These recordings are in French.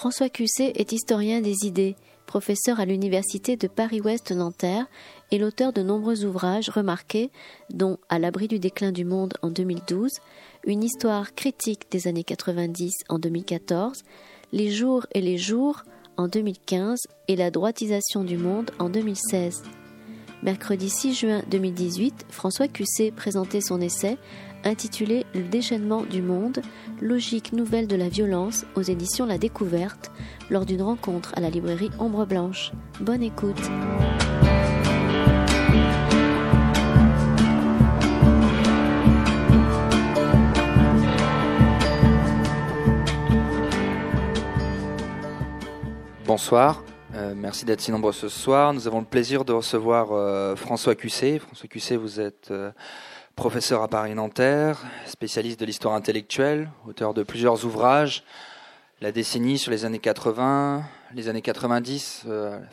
François Cusset est historien des idées, professeur à l'université de Paris-Ouest Nanterre et l'auteur de nombreux ouvrages remarqués, dont À l'abri du déclin du monde en 2012, Une histoire critique des années 90 en 2014, Les jours et les jours en 2015 et La droitisation du monde en 2016. Mercredi 6 juin 2018, François Cusset présentait son essai intitulé Le déchaînement du monde, logique nouvelle de la violence aux éditions La Découverte, lors d'une rencontre à la librairie Ombre Blanche. Bonne écoute. Bonsoir, euh, merci d'être si nombreux ce soir. Nous avons le plaisir de recevoir euh, François Cusset. François Cusset, vous êtes euh, professeur à Paris-Nanterre, spécialiste de l'histoire intellectuelle, auteur de plusieurs ouvrages, La décennie sur les années 80, les années 90,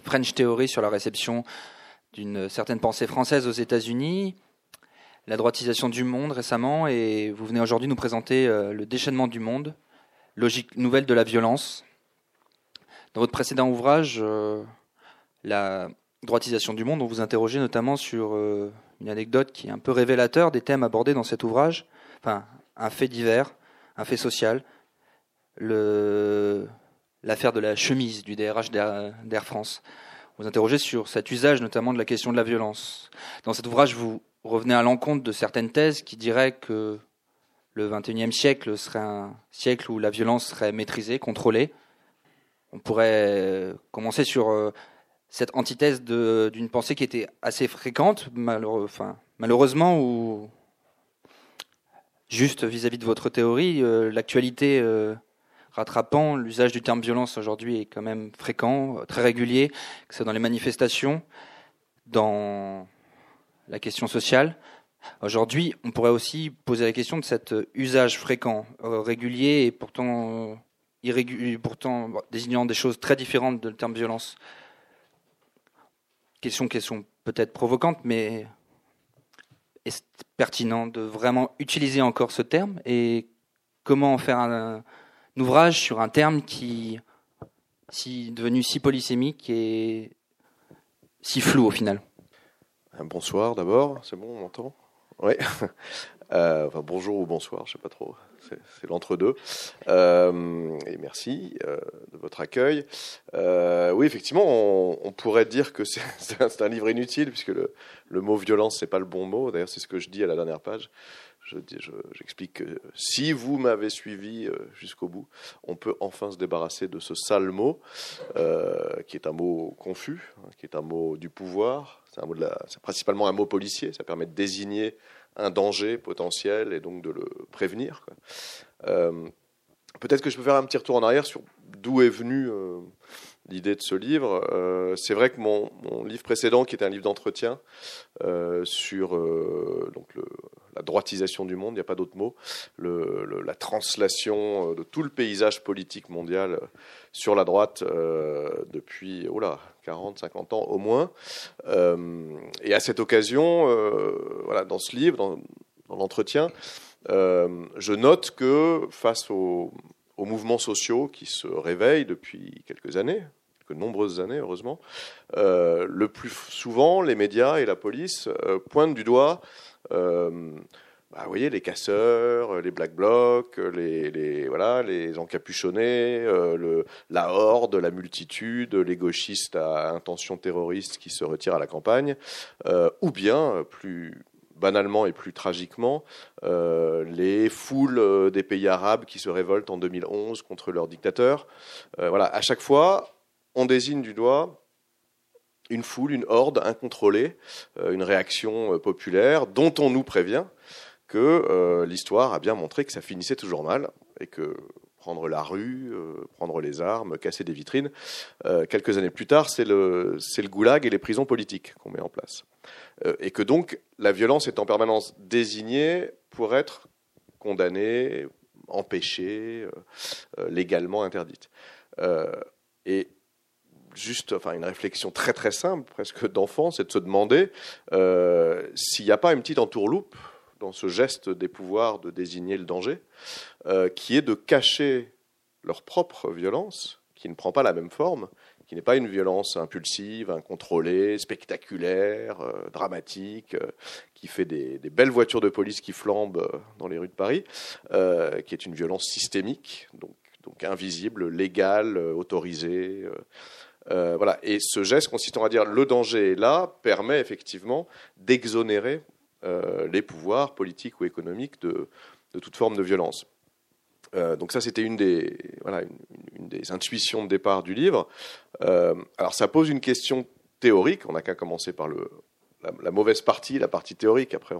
French Theory sur la réception d'une certaine pensée française aux États-Unis, la droitisation du monde récemment, et vous venez aujourd'hui nous présenter Le déchaînement du monde, logique nouvelle de la violence. Dans votre précédent ouvrage, euh, La droitisation du monde, on vous interrogeait notamment sur euh, une anecdote qui est un peu révélateur des thèmes abordés dans cet ouvrage. Enfin, un fait divers, un fait social, l'affaire de la chemise du DRH d'Air France. Vous interrogez sur cet usage notamment de la question de la violence. Dans cet ouvrage, vous revenez à l'encontre de certaines thèses qui diraient que le XXIe siècle serait un siècle où la violence serait maîtrisée, contrôlée, on pourrait commencer sur euh, cette antithèse d'une pensée qui était assez fréquente, malheureusement, ou juste vis-à-vis de votre théorie, euh, l'actualité euh, rattrapant, l'usage du terme violence aujourd'hui est quand même fréquent, très régulier, que ce soit dans les manifestations, dans la question sociale. Aujourd'hui, on pourrait aussi poser la question de cet usage fréquent, régulier et pourtant pourtant désignant des choses très différentes de le terme violence. Question, question peut-être provocante, mais est-ce pertinent de vraiment utiliser encore ce terme et comment en faire un, ouvrage sur un terme qui si devenu si polysémique et si flou au final? Bonsoir d'abord, c'est bon, on m'entend? Oui. Euh, enfin, bonjour ou bonsoir, je sais pas trop c'est l'entre-deux. Euh, et merci euh, de votre accueil. Oui, effectivement, on, pourrait dire que c'est un, livre inutile, puisque le, mot violence, c'est pas le bon mot. D'ailleurs, c'est ce que je dis à la dernière page. J'explique je, que si vous m'avez suivi jusqu'au bout, on peut enfin se débarrasser de ce sale mot, qui est un mot confus, hein, qui est un mot du pouvoir. C'est principalement un mot policier. Ça permet de désigner un danger potentiel et donc de le prévenir. Euh, peut-être que je peux faire un petit retour en arrière sur d'où est venue euh, l'idée de ce livre. Euh, c'est vrai que mon, livre précédent, qui était un livre d'entretien sur donc la droitisation du monde, il n'y a pas d'autre mot, la translation de tout le paysage politique mondial sur la droite depuis oh là, 40, 50 ans au moins. Euh, et à cette occasion, euh, dans ce livre, dans, l'entretien, euh, je note que face aux, mouvements sociaux qui se réveillent depuis quelques années, de nombreuses années, heureusement, le plus souvent, les médias et la police pointent du doigt bah, vous voyez, les casseurs, les black blocs, les, les, voilà, les encapuchonnés, euh, la horde, la multitude, les gauchistes à intention terroriste qui se retirent à la campagne, euh, ou bien, plus banalement et plus tragiquement, euh, les foules des pays arabes qui se révoltent en 2011 contre leurs dictateurs. voilà, à chaque fois, on désigne du doigt une foule, une horde incontrôlée, une réaction populaire dont on nous prévient que euh, l'histoire a bien montré que ça finissait toujours mal et que prendre la rue, euh, prendre les armes, casser des vitrines, euh, quelques années plus tard, c'est le, le goulag et les prisons politiques qu'on met en place. et que donc la violence est en permanence désignée pour être condamnée, empêchée, légalement interdite. et juste, enfin, une réflexion très très simple, presque d'enfant, c'est de se demander s'il n'y a pas une petite entourloupe dans ce geste des pouvoirs de désigner le danger, euh, qui est de cacher leur propre violence, qui ne prend pas la même forme, qui n'est pas une violence impulsive, incontrôlée, spectaculaire, euh, dramatique, euh, qui fait des, belles voitures de police qui flambent dans les rues de Paris, qui est une violence systémique, donc, donc invisible, légale, autorisée. voilà. Et ce geste consistant à dire le danger est là permet effectivement d'exonérer les pouvoirs politiques ou économiques de, toute forme de violence. Euh, donc ça, c'était une des, voilà, une, des intuitions de départ du livre. Euh, alors ça pose une question théorique. On n'a qu'à commencer par le, la, mauvaise partie, la partie théorique. Après,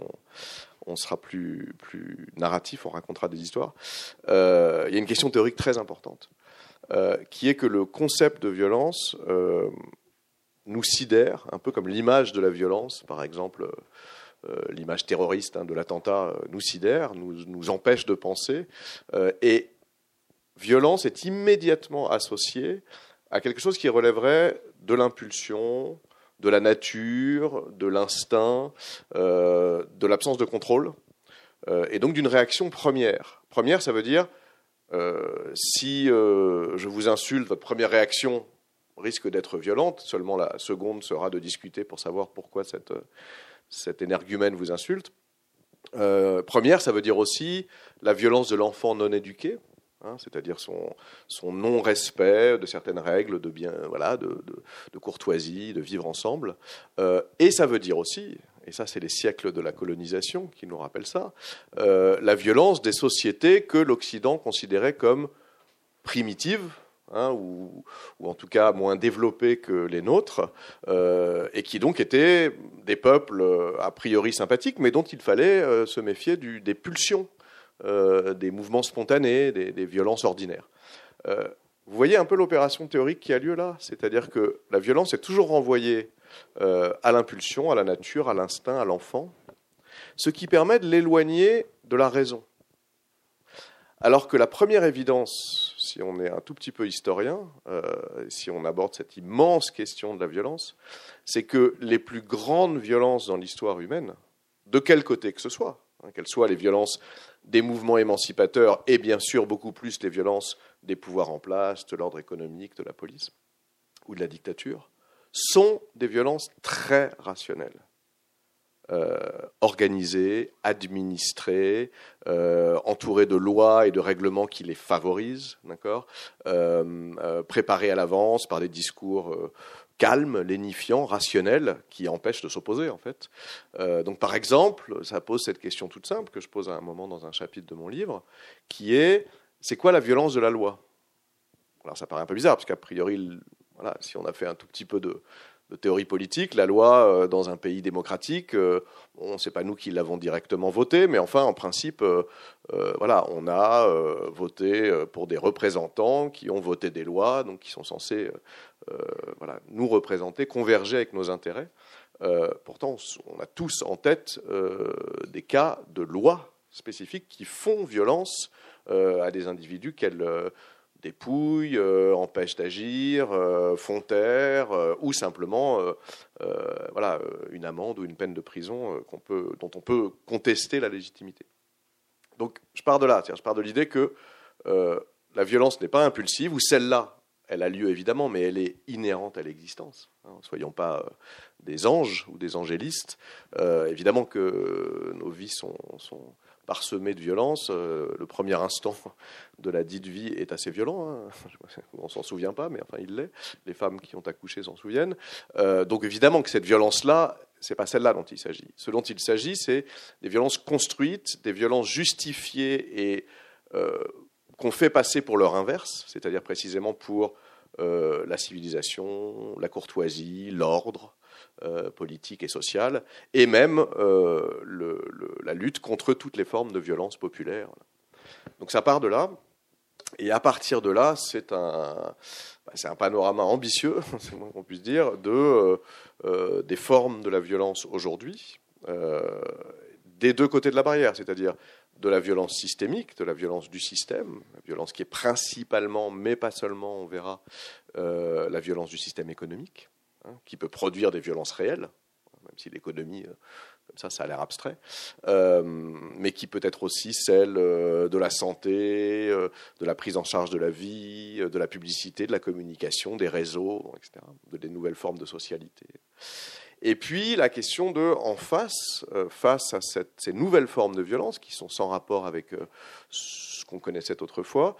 on, sera plus, plus narratif, on racontera des histoires. Euh, il y a une question théorique très importante, qui est que le concept de violence nous sidère, un peu comme l'image de la violence, par exemple euh, l'image terroriste hein, de l'attentat euh, nous sidère, nous, nous, empêche de penser. Euh, et violence est immédiatement associée à quelque chose qui relèverait de l'impulsion, de la nature, de l'instinct, de l'absence de contrôle, et donc d'une réaction première. Première, ça veut dire, si je vous insulte, votre première réaction risque d'être violente, seulement la seconde sera de discuter pour savoir pourquoi cette, cet énergumène vous insulte. Euh, première, ça veut dire aussi la violence de l'enfant non éduqué, hein, c'est-à-dire son, son non-respect de certaines règles de bien, voilà, de, de, courtoisie, de vivre ensemble. Euh, et ça veut dire aussi, et ça c'est les siècles de la colonisation qui nous rappellent ça, euh, la violence des sociétés que l'Occident considérait comme primitives, Hein, ou, en tout cas moins développés que les nôtres, euh, et qui donc étaient des peuples euh, a priori sympathiques, mais dont il fallait euh, se méfier du, des pulsions, des mouvements spontanés, des, violences ordinaires. vous voyez un peu l'opération théorique qui a lieu là, c'est-à-dire que la violence est toujours renvoyée à l'impulsion, à la nature, à l'instinct, à l'enfant, ce qui permet de l'éloigner de la raison. Alors que la première évidence, si on est un tout petit peu historien, euh, si on aborde cette immense question de la violence, c'est que les plus grandes violences dans l'histoire humaine, de quel côté que ce soit, hein, qu'elles soient les violences des mouvements émancipateurs et bien sûr beaucoup plus les violences des pouvoirs en place, de l'ordre économique, de la police ou de la dictature, sont des violences très rationnelles. Euh, organisés, administrés, euh, entourés de lois et de règlements qui les favorisent, d'accord, euh, préparés à l'avance par des discours calmes, lénifiants, rationnels, qui empêchent de s'opposer en fait. donc par exemple, ça pose cette question toute simple que je pose à un moment dans un chapitre de mon livre, qui est c'est quoi la violence de la loi? Alors ça paraît un peu bizarre parce qu'a priori, voilà, si on a fait un tout petit peu de de théorie politique. La loi, euh, dans un pays démocratique, euh, on sait pas nous qui l'avons directement voté, mais enfin, en principe, euh, voilà, on a voté pour des représentants qui ont voté des lois, donc qui sont censés voilà, nous représenter, converger avec nos intérêts. pourtant, on a tous en tête des cas de lois spécifiques qui font violence à des individus qu'elles dépouille, euh, empêche d'agir, euh, font taire, euh, ou simplement voilà, une amende ou une peine de prison peut, dont on peut contester la légitimité. Donc je pars de là, je pars de l'idée que la violence n'est pas impulsive, ou celle-là, elle a lieu évidemment, mais elle est inhérente à l'existence. Hein. soyons pas des anges ou des angélistes. évidemment que nos vies sont parsemé de violence. Euh, le premier instant de la dite vie est assez violent. Hein. On s'en souvient pas, mais enfin il l'est. Les femmes qui ont accouché s'en souviennent. Euh, donc évidemment que cette violence-là, c'est pas celle-là dont il s'agit. Ce dont il s'agit, c'est des violences construites, des violences justifiées et euh, qu'on fait passer pour leur inverse, c'est-à-dire précisément pour la civilisation, la courtoisie, l'ordre, euh, politique et sociale, et même euh, la lutte contre toutes les formes de violence populaire. Donc ça part de là, et à partir de là, c'est un, bah, c'est un panorama ambitieux, c'est moins qu'on puisse dire, de, euh, des formes de la violence aujourd'hui, des deux côtés de la barrière, c'est-à-dire de la violence systémique, de la violence du système, la violence qui est principalement, mais pas seulement, on verra, la violence du système économique, Hein, qui peut produire des violences réelles, même si l'économie comme ça, ça a l'air abstrait, euh, mais qui peut être aussi celle euh, de la santé, euh, de la prise en charge de la vie, de la publicité, de la communication, des réseaux, etc., de des nouvelles formes de socialité. Et puis la question de, en face, face à ces nouvelles formes de violence qui sont sans rapport avec ce qu'on connaissait autrefois,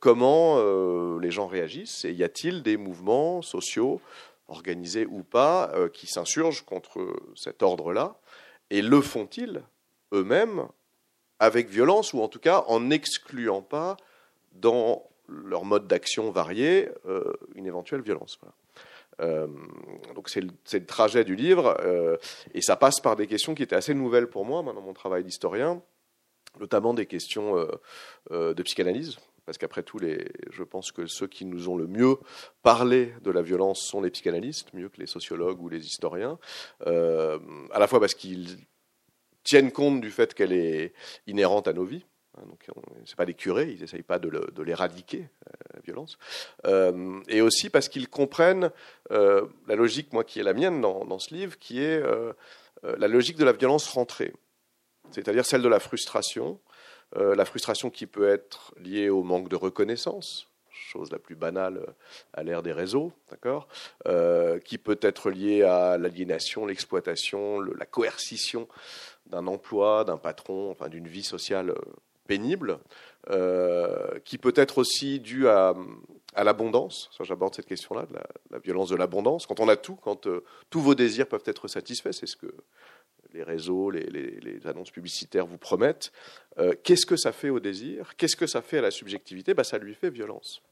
comment les gens réagissent et y a-t-il des mouvements sociaux organisés ou pas, euh, qui s'insurgent contre cet ordre-là, et le font-ils eux-mêmes avec violence, ou en tout cas en n'excluant pas dans leur mode d'action varié euh, une éventuelle violence. Euh, donc c'est le, trajet du livre, et ça passe par des questions qui étaient assez nouvelles pour moi, dans mon travail d'historien, notamment des questions de psychanalyse, parce qu'après tout, je pense que ceux qui nous ont le mieux parlé de la violence sont les psychanalystes, mieux que les sociologues ou les historiens, euh, à la fois parce qu'ils tiennent compte du fait qu'elle est inhérente à nos vies. Hein, donc, c'est pas des curés, ils n'essayent pas de, l'éradiquer, euh, la violence. Euh, et aussi parce qu'ils comprennent la logique, moi, qui est la mienne dans ce livre, qui est la logique de la violence rentrée, c'est-à-dire celle de la frustration, euh, la frustration qui peut être liée au manque de reconnaissance, chose la plus banale à l'ère des réseaux, d'accord, euh, qui peut être liée à l'aliénation, l'exploitation, la coercition d'un emploi, d'un patron, enfin d'une vie sociale euh, pénible, qui peut être aussi due à, l'abondance. J'aborde cette question-là, la, violence de l'abondance. Quand on a tout, quand tous vos désirs peuvent être satisfaits, c'est ce que les réseaux, les, annonces publicitaires vous promettent. Euh, qu'est-ce que ça fait au désir? Qu'est-ce que ça fait à la subjectivité? Bah, Ça lui fait violence.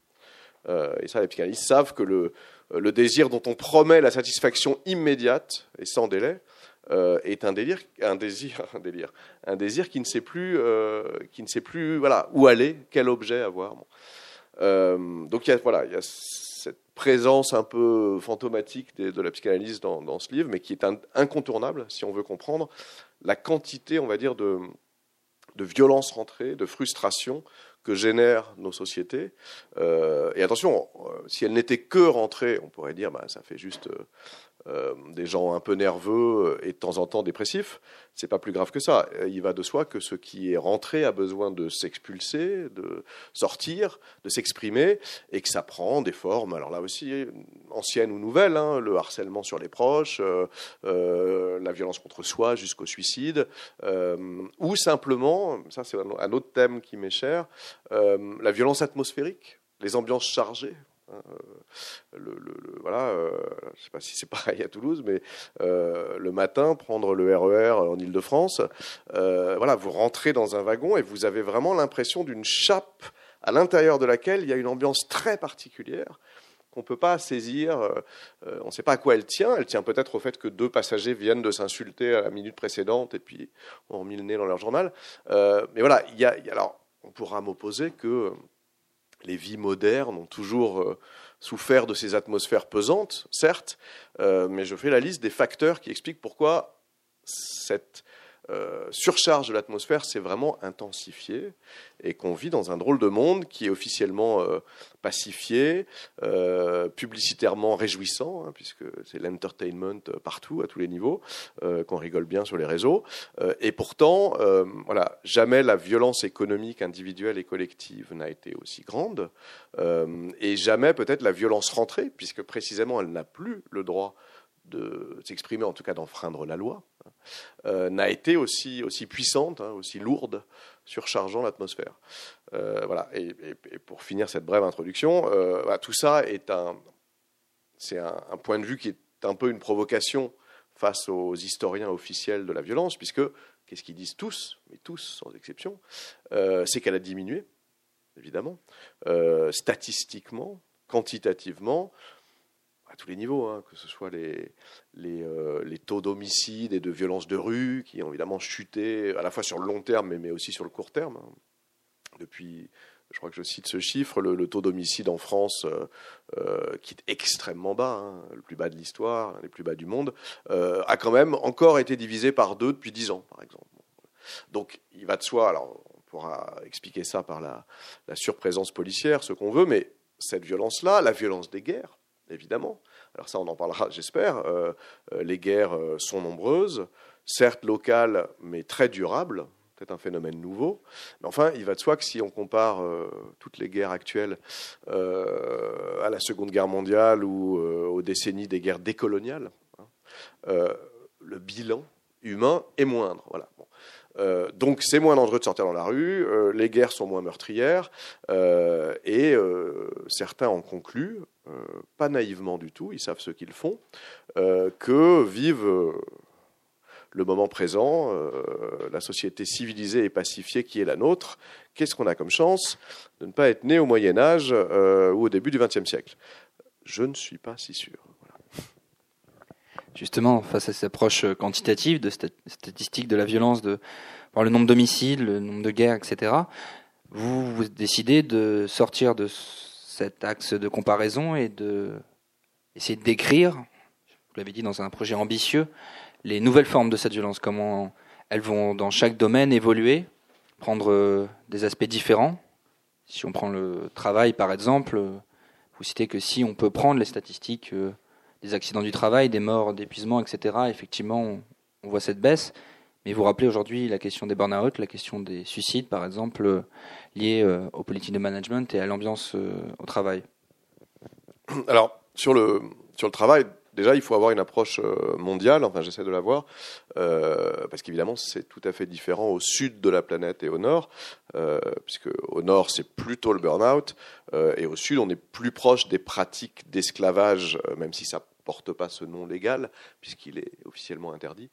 Euh, et ça, les psychanalystes savent que le, désir dont on promet la satisfaction immédiate et sans délai euh, est un délire, un désir, un délire, un désir qui ne sait plus, qui ne sait plus, voilà, où aller, quel objet avoir. donc voilà, cette présence un peu fantomatique de, la psychanalyse dans, ce livre, mais qui est incontournable si on veut comprendre la quantité, on va dire, de, de violence rentrée, de frustration que génèrent nos sociétés. Euh, et attention, euh, si elle n'était que rentrée, on pourrait dire, bah, ça fait juste euh, euh, des gens un peu nerveux et de temps en temps dépressifs, c'est pas plus grave que ça. Il va de soi que ce qui est rentré a besoin de s'expulser, de sortir, de s'exprimer, et que ça prend des formes. Alors là aussi, anciennes ou nouvelles, hein, le harcèlement sur les proches, euh, euh, la violence contre soi jusqu'au suicide, ou simplement, ça c'est un autre thème qui m'est cher, la violence atmosphérique, les ambiances chargées. Euh, le, voilà, euh, je ne sais pas si c'est pareil à Toulouse, mais euh, le matin, prendre le RER e en Ile-de-France, voilà, vous rentrez dans un wagon et vous avez vraiment l'impression d'une chape à l'intérieur de laquelle il y a une ambiance très particulière qu'on ne peut pas saisir. on ne sait pas à quoi elle tient. Elle tient peut-être au fait que deux passagers viennent de s'insulter à la minute précédente et puis ont mis le nez dans leur journal. mais voilà, il y a, alors, on pourra m'opposer que les vies modernes ont toujours euh, souffert de ces atmosphères pesantes, certes, euh, mais je fais la liste des facteurs qui expliquent pourquoi cette euh, surcharge de l'atmosphère s'est vraiment intensifiée et qu'on vit dans un drôle de monde qui est officiellement euh, pacifié, euh, publicitairement réjouissant, hein, puisque c'est l'entertainment partout, à tous les niveaux, qu'on rigole bien sur les réseaux. et pourtant, voilà, jamais la violence économique individuelle et collective n'a été aussi grande, et jamais peut-être la violence rentrée, puisque précisément elle n'a plus le droit de s'exprimer, en tout cas d'enfreindre la loi, hein, euh, n'a été aussi, aussi puissante, hein, aussi lourde, surchargeant l'atmosphère. Euh, voilà. Et, pour finir cette brève introduction, euh, tout ça est un, c'est un, point de vue qui est un peu une provocation face aux historiens officiels de la violence, puisque qu'est-ce qu'ils disent tous, mais tous sans exception, c'est qu'elle a diminué, évidemment, statistiquement, quantitativement, à tous les niveaux, hein, que ce soit les, euh, les, taux d'homicide et de violence de rue qui ont évidemment chuté à la fois sur le long terme mais, aussi sur le court terme. Hein. Depuis, je crois que je cite ce chiffre, le, taux d'homicide en France, euh, euh, qui est extrêmement bas, hein, le plus bas de l'histoire, les plus bas du monde, a quand même encore été divisé par deux depuis dix ans, par exemple. Donc il va de soi, alors on pourra expliquer ça par la, la surprésence policière, ce qu'on veut, mais cette violence-là, la violence des guerres, évidemment, Alors ça, on en parlera, j'espère. les guerres sont nombreuses, certes locales, mais très durables peut-être un phénomène nouveau. Mais enfin, il va de soi que si on compare euh, toutes les guerres actuelles euh, à la Seconde Guerre mondiale ou euh, aux décennies des guerres décoloniales, hein, le bilan humain est moindre. Voilà. Donc c'est moins dangereux de sortir dans la rue, les guerres sont moins meurtrières, et certains en concluent, pas naïvement du tout, ils savent ce qu'ils font, que vivent le moment présent, euh, la société civilisée et pacifiée qui est la nôtre, qu'est-ce qu'on a comme chance de ne pas être né au Moyen Âge euh, ou au début du XXe siècle? Je ne suis pas si sûr. Justement, face à cette approche quantitative de statistiques de la violence, de par le nombre d'homicides, le nombre de guerres, etc., vous, vous décidez de sortir de cet axe de comparaison et de essayer de décrire, vous l'avez dit dans un projet ambitieux, les nouvelles formes de cette violence, comment elles vont dans chaque domaine évoluer, prendre euh, des aspects différents. Si on prend le travail par exemple, euh, vous citez que si on peut prendre les statistiques euh, des accidents du travail, des morts, d'épuisement, etc., effectivement, on, voit cette baisse. Mais vous rappelez aujourd'hui la question des burn-out, la question des suicides, par exemple, liés aux politiques de management et à l'ambiance au travail. Alors, sur le, sur le travail, Déjà, il faut avoir une approche euh, mondiale, enfin j'essaie de l'avoir, euh, parce qu'évidemment c'est tout à fait différent au sud de la planète et au nord, euh, puisque au nord c'est plutôt le burn-out, et au sud on est plus proche des pratiques d'esclavage, même si ça porte pas ce nom légal, puisqu'il est officiellement interdit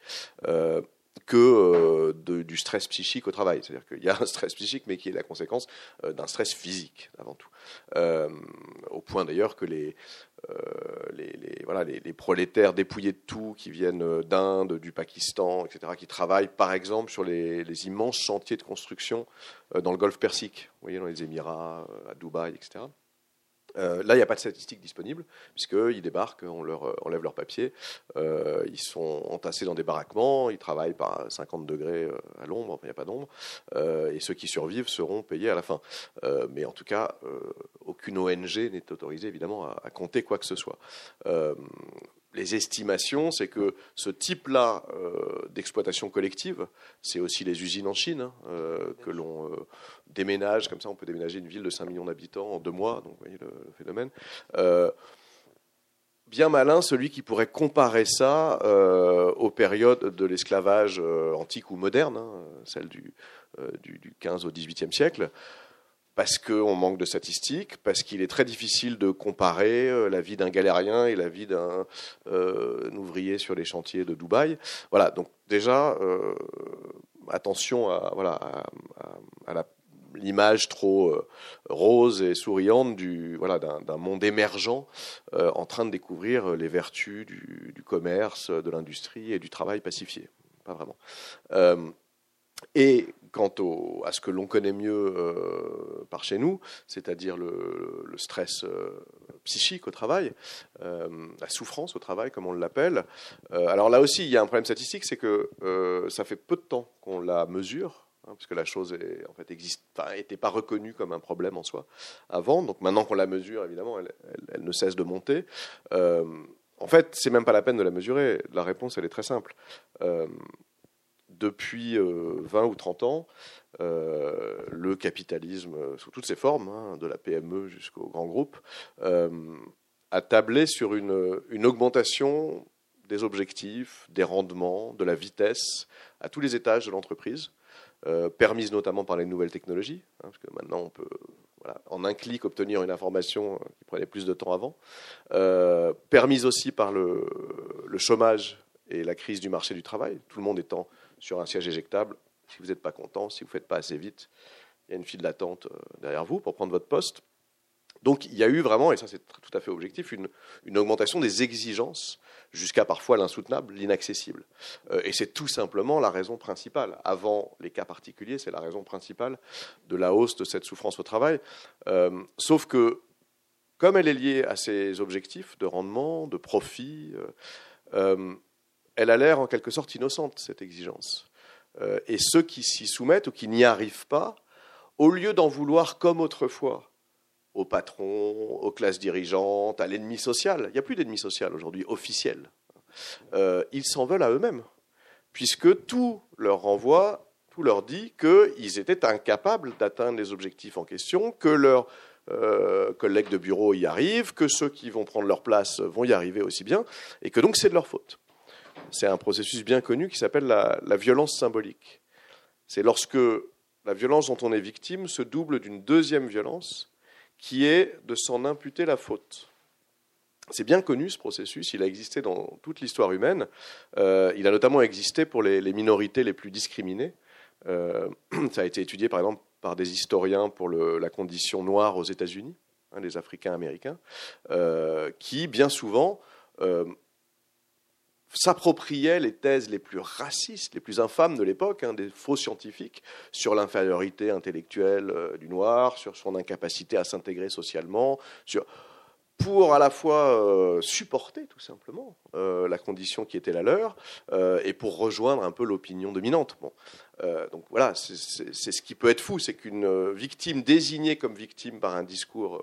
que euh, du stress psychique au travail. C'est-à-dire qu'il y a un stress psychique, mais qui est la conséquence euh, d'un stress physique, avant tout. Euh, au point d'ailleurs que les, les, voilà, les, prolétaires dépouillés de tout, qui viennent d'Inde, du Pakistan, etc., qui travaillent par exemple sur les, immenses chantiers de construction dans le golfe Persique, vous voyez, dans les Émirats, à Dubaï, etc. Euh, là, il n'y a pas de statistiques disponibles, puisqu'ils débarquent, on leur enlève leurs papiers, euh, ils sont entassés dans des baraquements, ils travaillent par 50 degrés euh, à l'ombre, il n'y a pas d'ombre, et ceux qui survivent seront payés à la fin. mais en tout cas, aucune ONG n'est autorisée, évidemment, à, compter quoi que ce soit les estimations, c'est que ce type-là euh, d'exploitation collective, c'est aussi les usines en Chine, hein, euh, que l'on euh, déménage, comme ça on peut déménager une ville de 5 millions d'habitants en deux mois, donc vous voyez le, phénomène. bien malin celui qui pourrait comparer ça aux périodes de l'esclavage antique ou moderne, hein, celle du, du, du 15 au 18e siècle parce qu'on manque de statistiques, parce qu'il est très difficile de comparer euh, la vie d'un galérien et la vie d'un euh, ouvrier sur les chantiers de Dubaï. Voilà, donc déjà, euh, attention à, l'image trop rose et souriante du voilà d'un monde émergent en train de découvrir les vertus du, du commerce, de l'industrie et du travail pacifié. Pas vraiment. et quant à ce que l'on connaît mieux euh, par chez nous, c'est-à-dire le, stress euh, psychique au travail, euh, la souffrance au travail, comme on l'appelle. alors là aussi, il y a un problème statistique, c'est que ça fait peu de temps qu'on la mesure, hein, puisque la chose est, n'était pas reconnue comme un problème en soi avant. Donc maintenant qu'on la mesure, évidemment, elle, elle, ne cesse de monter. en fait, c'est même pas la peine de la mesurer. La réponse, elle est très simple depuis 20 euh, ou 30 ans, euh, le capitalisme, euh, sous toutes ses formes, hein, de la PME jusqu'au grand groupe, a tablé sur une, augmentation des objectifs, des rendements, de la vitesse à tous les étages de l'entreprise, permise notamment par les nouvelles technologies, hein, parce que maintenant on peut en un clic obtenir une information qui prenait plus de temps avant, permise aussi par le, le, chômage et la crise du marché du travail, tout le monde étant sur un siège éjectable. Si vous n'êtes pas content, si vous ne faites pas assez vite, il y a une file d'attente euh, derrière vous pour prendre votre poste. Donc il y a eu vraiment, et ça c'est tout à fait objectif, une, augmentation des exigences jusqu'à parfois l'insoutenable, l'inaccessible. Euh, et c'est tout simplement la raison principale. Avant les cas particuliers, c'est la raison principale de la hausse de cette souffrance au travail. Euh, sauf que, comme elle est liée à ces objectifs de rendement, de profit, elle a l'air en quelque sorte innocente, cette exigence. Euh, et ceux qui s'y soumettent ou qui n'y arrivent pas, au lieu d'en vouloir comme autrefois au patron, aux classes dirigeantes, à l'ennemi social. Il n'y a plus d'ennemi social aujourd'hui, officiel. Euh, ils s'en veulent à eux-mêmes, puisque tout leur renvoie, tout leur dit qu'ils étaient incapables d'atteindre les objectifs en question, que leurs euh, collègues de bureau y arrivent, que ceux qui vont prendre leur place vont y arriver aussi bien, et que donc c'est de leur faute. C'est un processus bien connu qui s'appelle la, violence symbolique. C'est lorsque la violence dont on est victime se double d'une deuxième violence qui est de s'en imputer la faute. C'est bien connu ce processus, il a existé dans toute l'histoire humaine, euh, il a notamment existé pour les, minorités les plus discriminées. Euh, ça a été étudié par exemple par des historiens pour la condition noire aux États-Unis, hein, les Africains américains, euh, qui bien souvent s'appropriait les thèses les plus racistes, les plus infâmes de l'époque, hein, des faux scientifiques, sur l'infériorité intellectuelle euh, du noir, sur son incapacité à s'intégrer socialement, pour à la fois euh, supporter tout simplement euh, la condition qui était la leur et pour rejoindre un peu l'opinion dominante. Donc voilà, c'est ce qui peut être fou, c'est qu'une victime désignée comme victime par un discours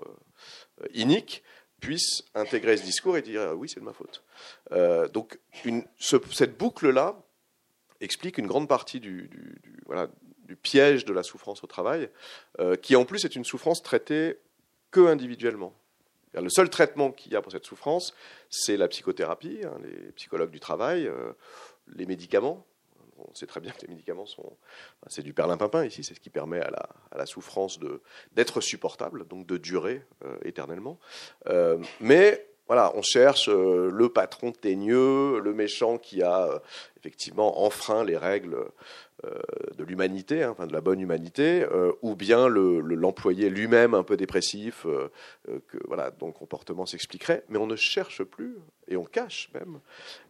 inique puisse intégrer ce discours et dire oui, c'est de ma faute. Euh, donc cette boucle-là explique une grande partie du, piège de la souffrance au travail, euh, qui en plus est une souffrance traitée que individuellement. Le seul traitement qu'il y a pour cette souffrance, c'est la psychothérapie, hein, les psychologues du travail, euh, les médicaments, on sait très bien que les médicaments sont, c'est du perlimpinpin ici, c'est ce qui permet à la, souffrance d'être supportable, donc de durer euh, éternellement. Euh, mais voilà, on cherche euh, le patron teigneux, le méchant qui a effectivement enfreint les règles de l'humanité, hein, enfin de la bonne humanité, ou bien l'employé lui-même un peu dépressif, que, voilà, dont le comportement s'expliquerait, mais on ne cherche plus, et on cache même,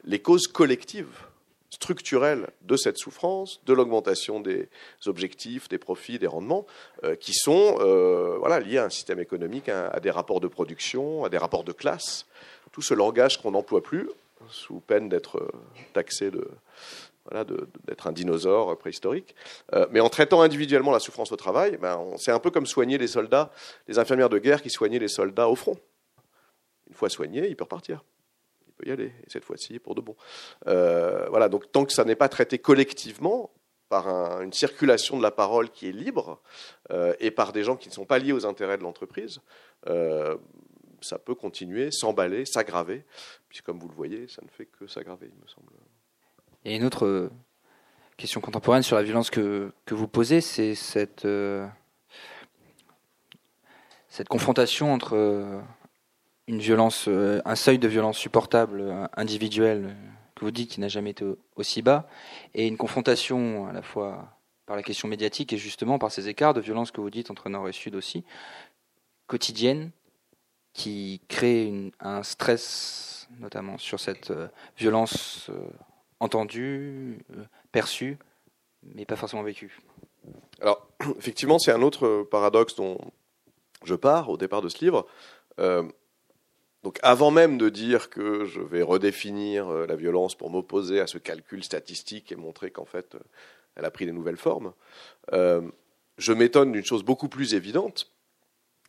les causes collectives structurelle de cette souffrance, de l'augmentation des objectifs, des profits, des rendements, euh, qui sont euh, voilà, liés à un système économique, à, des rapports de production, à des rapports de classe, tout ce langage qu'on n'emploie plus, sous peine d'être euh, taxé de, voilà, d'être un dinosaure préhistorique. mais en traitant individuellement la souffrance au travail, ben, c'est un peu comme soigner les soldats, les infirmières de guerre qui soignaient les soldats au front. Une fois soigné, il y aller, et cette fois-ci pour de bon. Euh, voilà, donc tant que ça n'est pas traité collectivement, par une circulation de la parole qui est libre, euh, et par des gens qui ne sont pas liés aux intérêts de l'entreprise, euh, ça peut continuer, s'emballer, s'aggraver, puisque comme vous le voyez, ça ne fait que s'aggraver, il me semble. A une autre question contemporaine sur la violence que, que vous posez, c'est cette, cette confrontation entre une violence, euh, un seuil de violence supportable euh, individuel euh, que vous dites qui n'a jamais été aussi bas, et une confrontation à la fois par la question médiatique et justement par ces écarts de violence que vous dites entre Nord et Sud aussi, quotidienne, qui crée un stress notamment sur cette violence entendue, perçue, mais pas forcément vécue. Alors, effectivement, c'est un autre paradoxe dont je pars au départ de ce livre. Donc avant même de dire que je vais redéfinir euh, la violence pour m'opposer à ce calcul statistique et montrer qu'en fait euh, elle a pris des nouvelles formes, euh, je m'étonne d'une chose beaucoup plus évidente,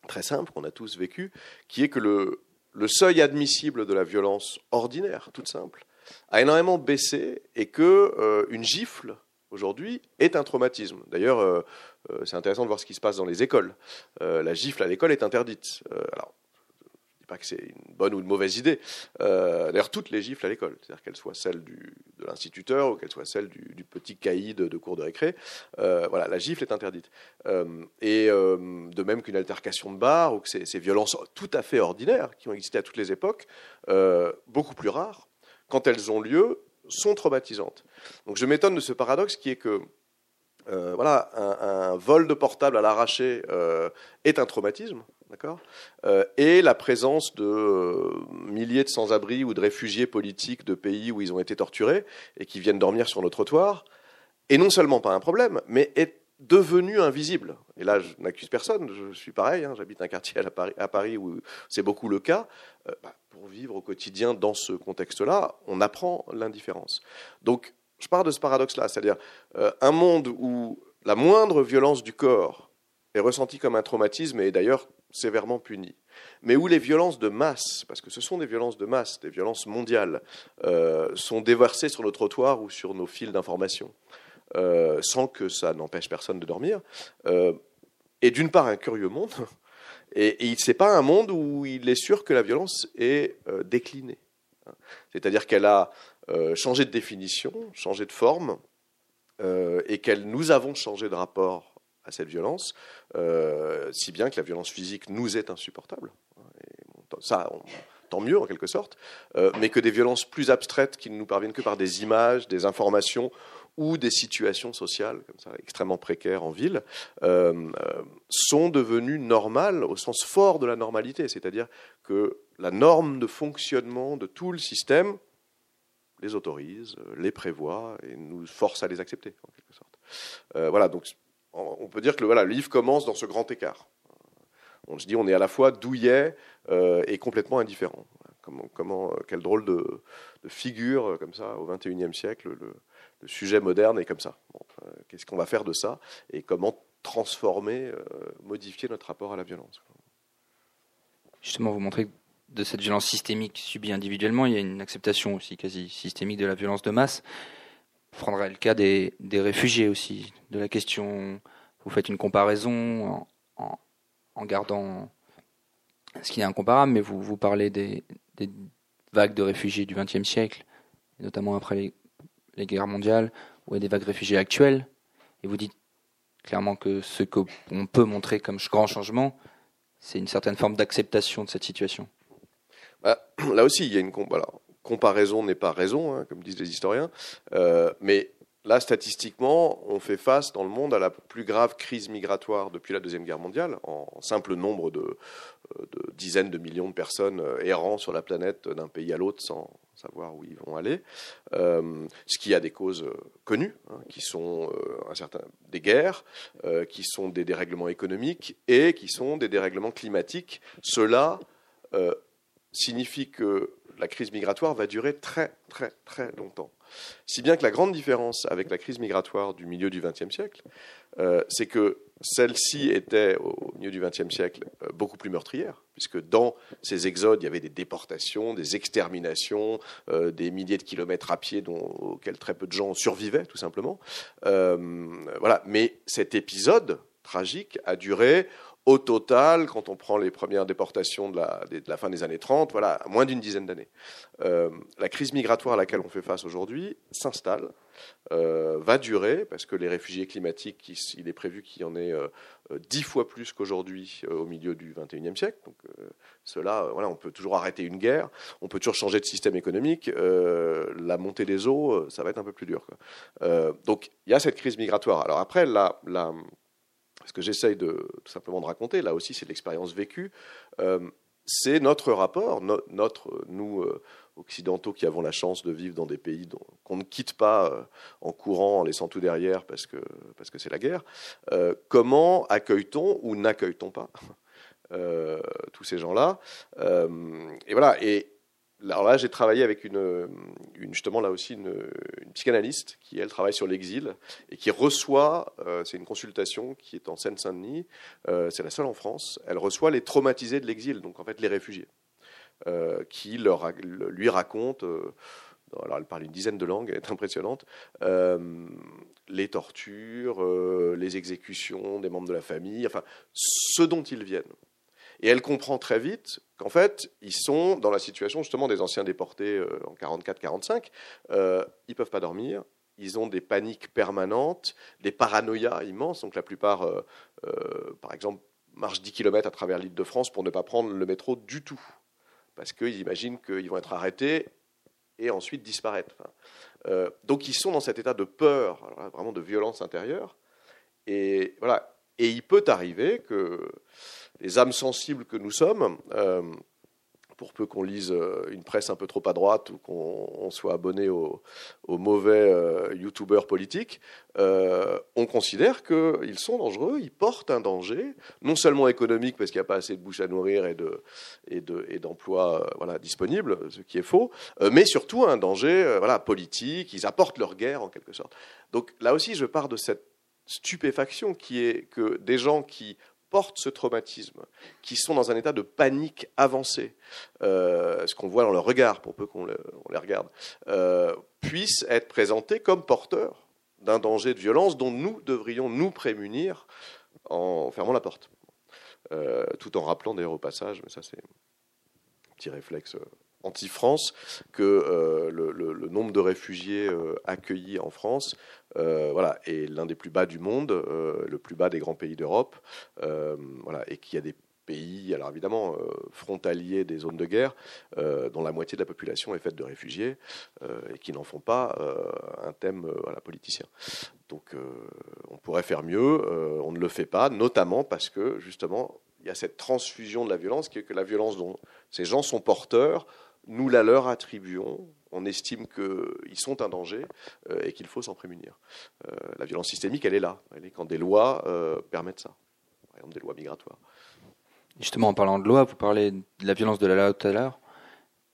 très simple, qu'on a tous vécu, qui est que le, seuil admissible de la violence ordinaire, toute simple, a énormément baissé et que une gifle aujourd'hui est un traumatisme. D'ailleurs, c'est intéressant de voir ce qui se passe dans les écoles. la gifle à l'école est interdite. alors, que c'est une bonne ou une mauvaise idée. Euh, d'ailleurs, toutes les gifles à l'école, c'est-à-dire qu'elles soient celles de l'instituteur ou qu'elles soient celles du, petit caïd de, cours de récré, euh, voilà, la gifle est interdite. Euh, et de même qu'une altercation de bar ou que ces, ces, violences tout à fait ordinaires qui ont existé à toutes les époques, beaucoup plus rares, quand elles ont lieu, sont traumatisantes. Donc je m'étonne de ce paradoxe qui est que voilà, un, un, vol de portable à l'arraché est un traumatisme, D'accord euh, Et la présence de euh, milliers de sans-abri ou de réfugiés politiques de pays où ils ont été torturés et qui viennent dormir sur nos trottoirs est non seulement pas un problème, mais est devenu invisible. Et là, je n'accuse personne, je suis pareil, hein, j'habite un quartier à Paris, où c'est beaucoup le cas. Euh, bah, pour vivre au quotidien dans ce contexte-là, on apprend l'indifférence. Donc, je pars de ce paradoxe-là, c'est-à-dire un monde où la moindre violence du corps est ressentie comme un traumatisme et d'ailleurs sévèrement punies, mais où les violences de masse, parce que ce sont des violences de masse, des violences mondiales, sont déversées sur nos trottoirs ou sur nos fils d'information, sans que ça n'empêche personne de dormir, est d'une part un curieux monde, et, et c'est pas un monde où il est sûr que la violence est déclinée. C'est-à-dire qu'elle a euh, changé de définition, changé de forme, euh, et que nous avons changé de rapport à cette violence, euh, si bien que la violence physique nous est insupportable. ça, tant mieux en quelque sorte, mais que des violences plus abstraites qui ne nous parviennent que par des images, des informations ou des situations sociales comme ça, extrêmement précaires en ville, sont devenues normales au sens fort de la normalité, c'est-à-dire que la norme de fonctionnement de tout le système les autorise, euh, les prévoit et nous force à les accepter, en quelque sorte. Euh, voilà, donc on peut dire que le, voilà, le livre commence dans ce grand écart. On se dit on est à la fois douillet euh, et complètement indifférent. Comment, comment, quelle drôle de, figure comme ça au XXIe siècle, le, sujet moderne est comme ça. Qu'est-ce qu'on va faire de ça et comment transformer, modifier notre rapport à la violence Justement, vous montrez de cette violence systémique subie individuellement, il y a une acceptation aussi quasi systémique de la violence de masse. Prendrez le cas des, réfugiés aussi, de la question, vous faites une comparaison en, gardant ce qui est incomparable, mais vous, vous parlez des, vagues de réfugiés du XXe siècle, notamment après les, les guerres mondiales, ou des vagues réfugiés actuelles, et vous dites clairement que ce qu'on peut montrer comme grand changement, c'est une certaine forme d'acceptation de cette situation. Bah, là aussi, il y a une comparaison n'est pas raison, hein, comme disent les historiens, euh, mais là, statistiquement, on fait face dans le monde à la plus grave crise migratoire depuis la Deuxième Guerre mondiale, en simple nombre de, euh, dizaines de millions de personnes euh, errant sur la planète d'un pays à l'autre sans savoir où ils vont aller, ce qui a des causes connues, hein, qui sont un certain, des guerres, qui sont des dérèglements économiques et qui sont des dérèglements climatiques. Cela signifie que la crise migratoire va durer très très très longtemps. Si bien que la grande différence avec la crise migratoire du milieu du XXe siècle, euh, c'est que celle-ci était au milieu du XXe siècle euh, beaucoup plus meurtrière, puisque dans ces exodes, il y avait des déportations, des exterminations, euh, des milliers de kilomètres à pied dont, auxquels très peu de gens survivaient, tout simplement. voilà. Mais cet épisode tragique a duré au total, quand on prend les premières déportations de la, fin des années 30, voilà, moins d'une dizaine d'années. Euh, la crise migratoire à laquelle on fait face aujourd'hui s'installe, euh, va durer, parce que les réfugiés climatiques, il est prévu qu'il y en ait euh, dix fois plus qu'aujourd'hui au milieu du XXIe siècle. Donc, cela, voilà, on peut toujours arrêter une guerre, on peut toujours changer de système économique. la montée des eaux, ça va être un peu plus dur. donc, il y a cette crise migratoire. Alors après, la, la ce que j'essaye de tout simplement de raconter, là aussi c'est l'expérience vécue, euh, c'est notre rapport, notre, nous euh, occidentaux qui avons la chance de vivre dans des pays qu'on ne quitte pas euh, en courant, en laissant tout derrière parce que parce que c'est la guerre. comment accueille-t-on ou n'accueille-t-on pas tous ces gens-là Et voilà. Alors là, j'ai travaillé avec une, justement là aussi une, psychanalyste qui elle travaille sur l'exil et qui reçoit, euh, c'est une consultation qui est en Seine-Saint-Denis, euh, c'est la seule en France. Elle reçoit les traumatisés de l'exil, donc en fait les réfugiés, euh, qui lui racontent. alors elle parle une dizaine de langues, elle est impressionnante. les tortures, les exécutions des membres de la famille, enfin ce dont ils viennent. Et elle comprend très vite qu'en fait, ils sont dans la situation justement des anciens déportés euh, en 44-45. Euh, ils ne peuvent pas dormir. Ils ont des paniques permanentes, des paranoïas immenses. Donc la plupart, euh, par exemple, marchent 10 km à travers l'île de France pour ne pas prendre le métro du tout. Parce qu'ils imaginent qu'ils vont être arrêtés et ensuite disparaître. donc ils sont dans cet état de peur, vraiment de violence intérieure. Et voilà. Et il peut arriver que les âmes sensibles que nous sommes, euh, pour peu qu'on lise euh, une presse un peu trop à droite ou qu'on soit abonné aux, mauvais euh, youtubeurs politiques, on considère qu'ils sont dangereux, ils portent un danger, non seulement économique parce qu'il n'y a pas assez de bouches à nourrir et de et d'emplois disponibles, ce qui est faux, mais surtout un danger politique. Ils apportent leur guerre en quelque sorte. Donc là aussi, je pars de cette stupéfaction qui est que des gens qui portent ce traumatisme, qui sont dans un état de panique avancée, euh, ce qu'on voit dans leur regard, pour peu qu'on les regarde, euh, puissent être présentés comme porteurs d'un danger de violence dont nous devrions nous prémunir en fermant la porte. Euh, tout en rappelant d'ailleurs au passage, mais ça c'est un petit réflexe anti-France, que euh, le, nombre de réfugiés euh, accueillis en France euh, voilà, est l'un des plus bas du monde, le plus bas des grands pays d'Europe, voilà, et qu'il y a des pays, alors évidemment frontaliers des zones de guerre, dont la moitié de la population est faite de réfugiés et qui n'en font pas un thème voilà, politicien. Donc on pourrait faire mieux, on ne le fait pas, notamment parce que justement il y a cette transfusion de la violence qui est que la violence dont ces gens sont porteurs nous la leur attribuons, on estime qu'ils sont un danger euh, et qu'il faut s'en prémunir. Euh, la violence systémique, elle est là. Elle est quand des lois euh, permettent ça. Par exemple, des lois migratoires. Justement, en parlant de loi, vous parlez de la violence de la loi tout à l'heure.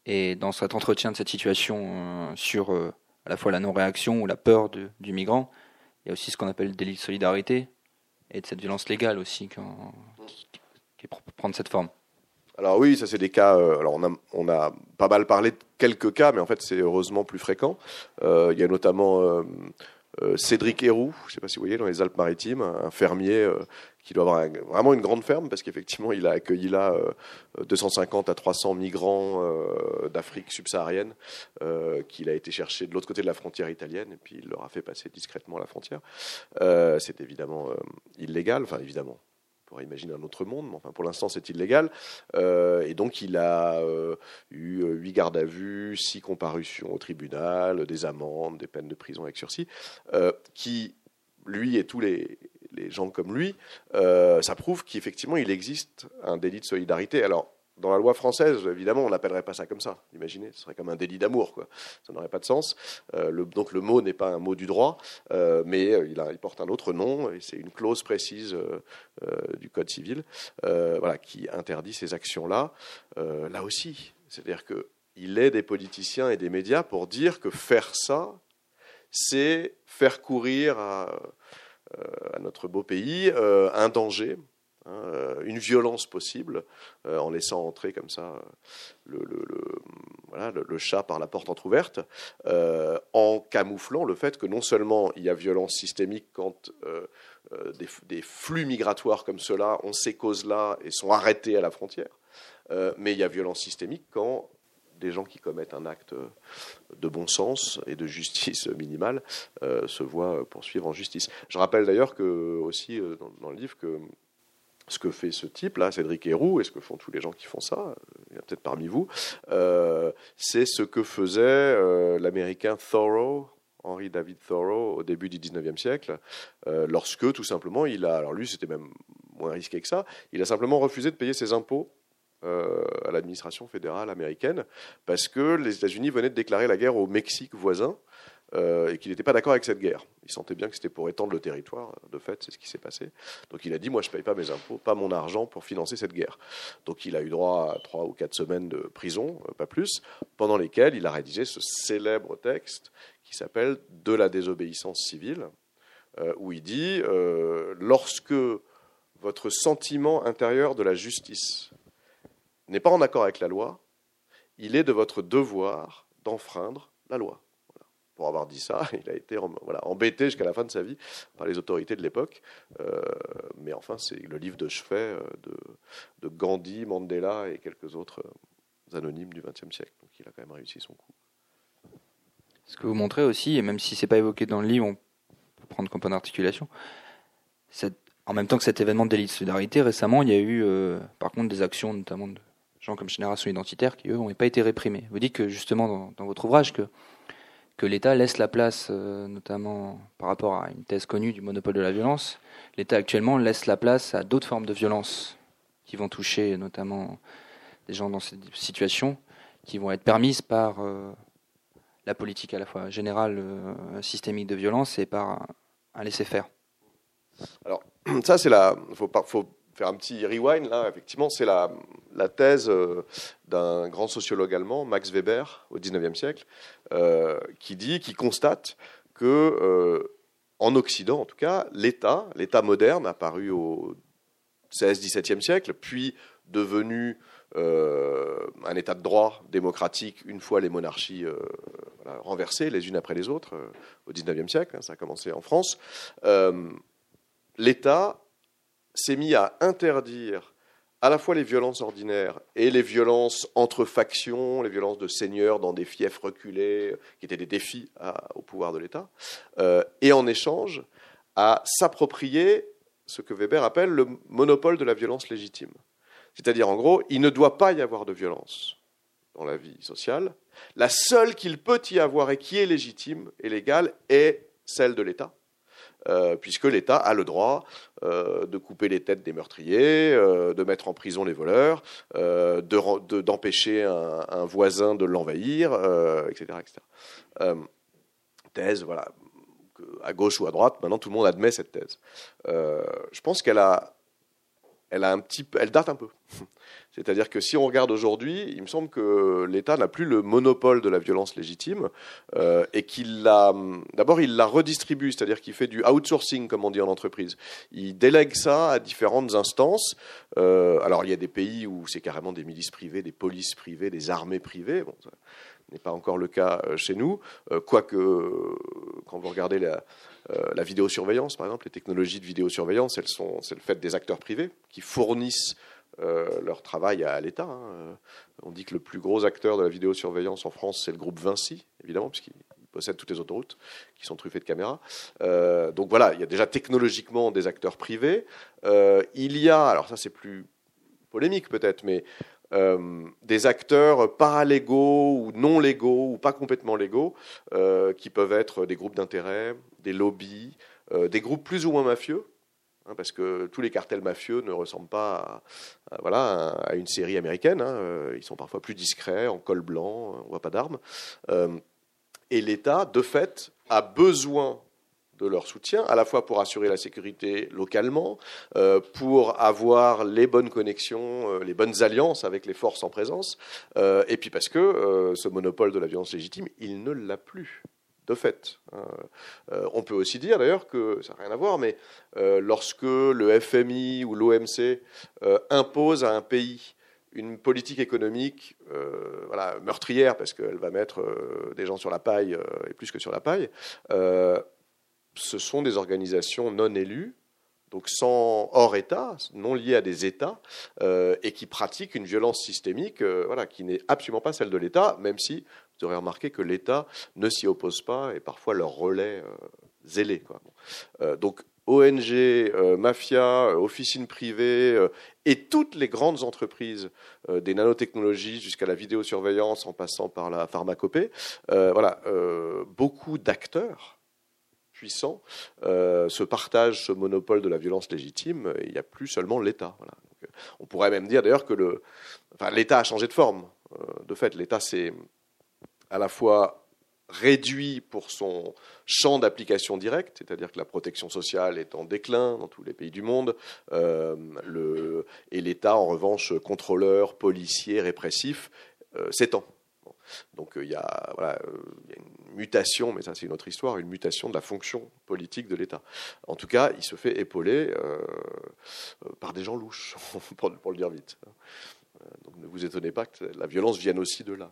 Et dans cet entretien de cette situation sur à la fois la non-réaction ou la peur du migrant, il y a aussi ce qu'on appelle le délit de solidarité et de cette violence légale aussi qui, qui, prendre cette forme. Alors oui, ça c'est des cas. Euh, alors on a, pas mal parlé de quelques cas, mais en fait c'est heureusement plus fréquent. Euh, il y a notamment euh, Cédric Héroux, je ne sais pas si vous voyez, dans les Alpes-Maritimes, un fermier qui doit avoir vraiment une grande ferme parce qu'effectivement il a accueilli là 250 à 300 migrants d'Afrique subsaharienne qu'il a été chercher de l'autre côté de la frontière italienne et puis il leur a fait passer discrètement la frontière. c'est évidemment illégal, enfin évidemment pourrait imaginer un autre monde, mais pour l'instant c'est illégal. Euh, et donc il a euh, eu euh, huit gardes à vue, six comparutions au tribunal, des amendes, des peines de prison avec sursis, qui lui et tous les, les gens comme lui, ça prouve qu'effectivement il existe un délit de solidarité. Alors dans la loi française, évidemment, on n'appellerait pas ça comme ça. Imaginez, ce serait comme un délit d'amour, quoi. Ça n'aurait pas de sens. Euh, donc le mot n'est pas un mot du droit, euh, mais euh, il, porte un autre nom et c'est une clause précise du code civil, voilà, qui interdit ces actions-là. là aussi, c'est-à-dire que il est des politiciens et des médias pour dire que faire ça, c'est faire courir à notre beau pays un danger Hein, euh, une violence possible, euh, en laissant entrer comme ça euh, le, chat par la porte entr'ouverte, en camouflant le fait que non seulement il y a violence systémique quand des, flux migratoires comme cela ont ces causes-là et sont arrêtés à la frontière, mais il y a violence systémique quand des gens qui commettent un acte de bon sens et de justice minimale se voient poursuivre en justice. Je rappelle d'ailleurs que aussi dans le livre que ce que fait ce type-là, Cédric Héroux, et ce que font tous les gens qui font ça, il y a peut-être parmi vous, euh, c'est ce que faisait euh, l'américain Thoreau, Henry David Thoreau, au début du 19e siècle, euh, lorsque tout simplement il a, alors lui c'était même moins risqué que ça, il a simplement refusé de payer ses impôts à l'administration fédérale américaine parce que les États-Unis venaient de déclarer la guerre au Mexique voisin euh, et qu'il n'était pas d'accord avec cette guerre. Il sentait bien que c'était pour étendre le territoire. De fait, c'est ce qui s'est passé. Donc il a dit, moi, je ne paye pas mes impôts, pas mon argent pour financer cette guerre. Donc il a eu droit à trois ou quatre semaines de prison, euh, pas plus, pendant lesquelles il a rédigé ce célèbre texte qui s'appelle De la désobéissance civile, euh, où il dit, lorsque votre sentiment intérieur de la justice n'est pas en accord avec la loi, il est de votre devoir d'enfreindre la loi pour avoir dit ça. Il a été voilà, embêté jusqu'à la fin de sa vie par les autorités de l'époque. Euh, mais enfin, c'est le livre de chevet euh, de, Gandhi, Mandela et quelques autres euh, anonymes du XXe siècle. Donc il a quand même réussi son coup. Ce que vous montrez aussi, et même si c'est pas évoqué dans le livre, on peut prendre comme point d'articulation, en même temps que cet événement de délit de solidarité, récemment, il y a eu par contre des actions, notamment de gens comme Génération Identitaire, qui eux n'ont pas été réprimés. Vous dites que justement dans, dans votre ouvrage que que l'État laisse la place, euh, notamment par rapport à une thèse connue du monopole de la violence, l'État actuellement laisse la place à d'autres formes de violence qui vont toucher notamment des gens dans cette situation, qui vont être permises par euh, la politique à la fois générale, euh, systémique de violence et par un laisser-faire. Alors, ça, c'est la. Faut, faut faire un petit rewind, là, effectivement, c'est la, la, thèse d'un grand sociologue allemand, Max Weber, au XIXe siècle, euh, qui dit, qui constate que, euh, en Occident, en tout cas, l'État, l'État moderne, apparu au 16-17e siècle, puis devenu un état de droit démocratique une fois les monarchies renversées les unes après les autres au 19e siècle, hein, ça a commencé en France, l'État s'est mis à interdire à la fois les violences ordinaires et les violences entre factions, les violences de seigneurs dans des fiefs reculés, qui étaient des défis au pouvoir de l'État, euh, et en échange à s'approprier ce que Weber appelle le monopole de la violence légitime. C'est-à-dire, en gros, il ne doit pas y avoir de violence dans la vie sociale. La seule qu'il peut y avoir et qui est légitime et légale est celle de l'État. Euh, puisque l'État a le droit euh, de couper les têtes des meurtriers, euh, de mettre en prison les voleurs, d'empêcher un, voisin de l'envahir, etc. etc. thèse, voilà, à gauche ou à droite, maintenant tout le monde admet cette thèse. je pense qu'elle a, elle date un peu. C'est-à-dire que si on regarde aujourd'hui, il me semble que l'État n'a plus le monopole de la violence légitime euh, et qu'il l'a. D'abord, il la redistribue, c'est-à-dire qu'il fait du outsourcing, comme on dit en entreprise. Il délègue ça à différentes instances. Euh, alors, il y a des pays où c'est carrément des milices privées, des polices privées, des armées privées. Bon, n'est pas encore le cas euh, chez nous. Quoique, quand vous regardez la, la vidéosurveillance, par exemple, les technologies de vidéosurveillance, elles sont, c'est le fait des acteurs privés qui fournissent euh, leur travail à l'État. Hein. On dit que le plus gros acteur de la vidéosurveillance en France, c'est le groupe Vinci, évidemment, puisqu'il possède toutes les autoroutes qui sont truffées de caméras. Euh, donc voilà, il y a déjà technologiquement des acteurs privés. Euh, il y a, alors ça c'est plus polémique peut-être, mais des acteurs paralégaux ou non légaux ou pas complètement légaux qui peuvent être des groupes d'intérêt, des lobbies, des groupes plus ou moins mafieux. Hein, parce que tous les cartels mafieux ne ressemblent pas à, voilà, à une série américaine. Hein. Euh, ils sont parfois plus discrets, en col blanc, on voit pas d'armes. Euh, et l'État, de fait, a besoin de leur soutien, à la fois pour assurer la sécurité localement, euh, pour avoir les bonnes connexions, les bonnes alliances avec les forces en présence, et puis parce que ce monopole de la violence légitime, il ne l'a plus de fait. Hein. Euh, on peut aussi dire d'ailleurs que ça n'a rien à voir, mais euh, lorsque le FMI ou l'OMC euh, impose à un pays une politique économique voilà, meurtrière, parce qu'elle va mettre des gens sur la paille et plus que sur la paille, ce sont des organisations non élues donc hors État, non liées à des États, et qui pratiquent une violence systémique, voilà, qui n'est absolument pas celle de l'État, même si vous aurez remarqué que l'État ne s'y oppose pas et parfois leur relais euh, zélé. Euh, donc ONG, euh, mafia, officines privées et toutes les grandes entreprises des nanotechnologies jusqu'à la vidéosurveillance en passant par la pharmacopée, voilà, beaucoup d'acteurs puissants se partagent ce monopole de la violence légitime. il n'y a plus seulement l'État. on pourrait même dire d'ailleurs que l'État a changé de forme. de fait, l'État s'est à la fois réduit pour son champ d'application direct, c'est-à-dire que la protection sociale est en déclin dans tous les pays du monde, euh, et l'État, en revanche, contrôleur, policier, répressif, euh, s'étend. Donc euh, il y, a, voilà, il y, a, une mutation, mais ça c'est une autre histoire, une mutation de la fonction politique de l'État. En tout cas, il se fait épauler par des gens louches, pour, le dire vite. Donc ne vous étonnez pas que la violence vienne aussi de là.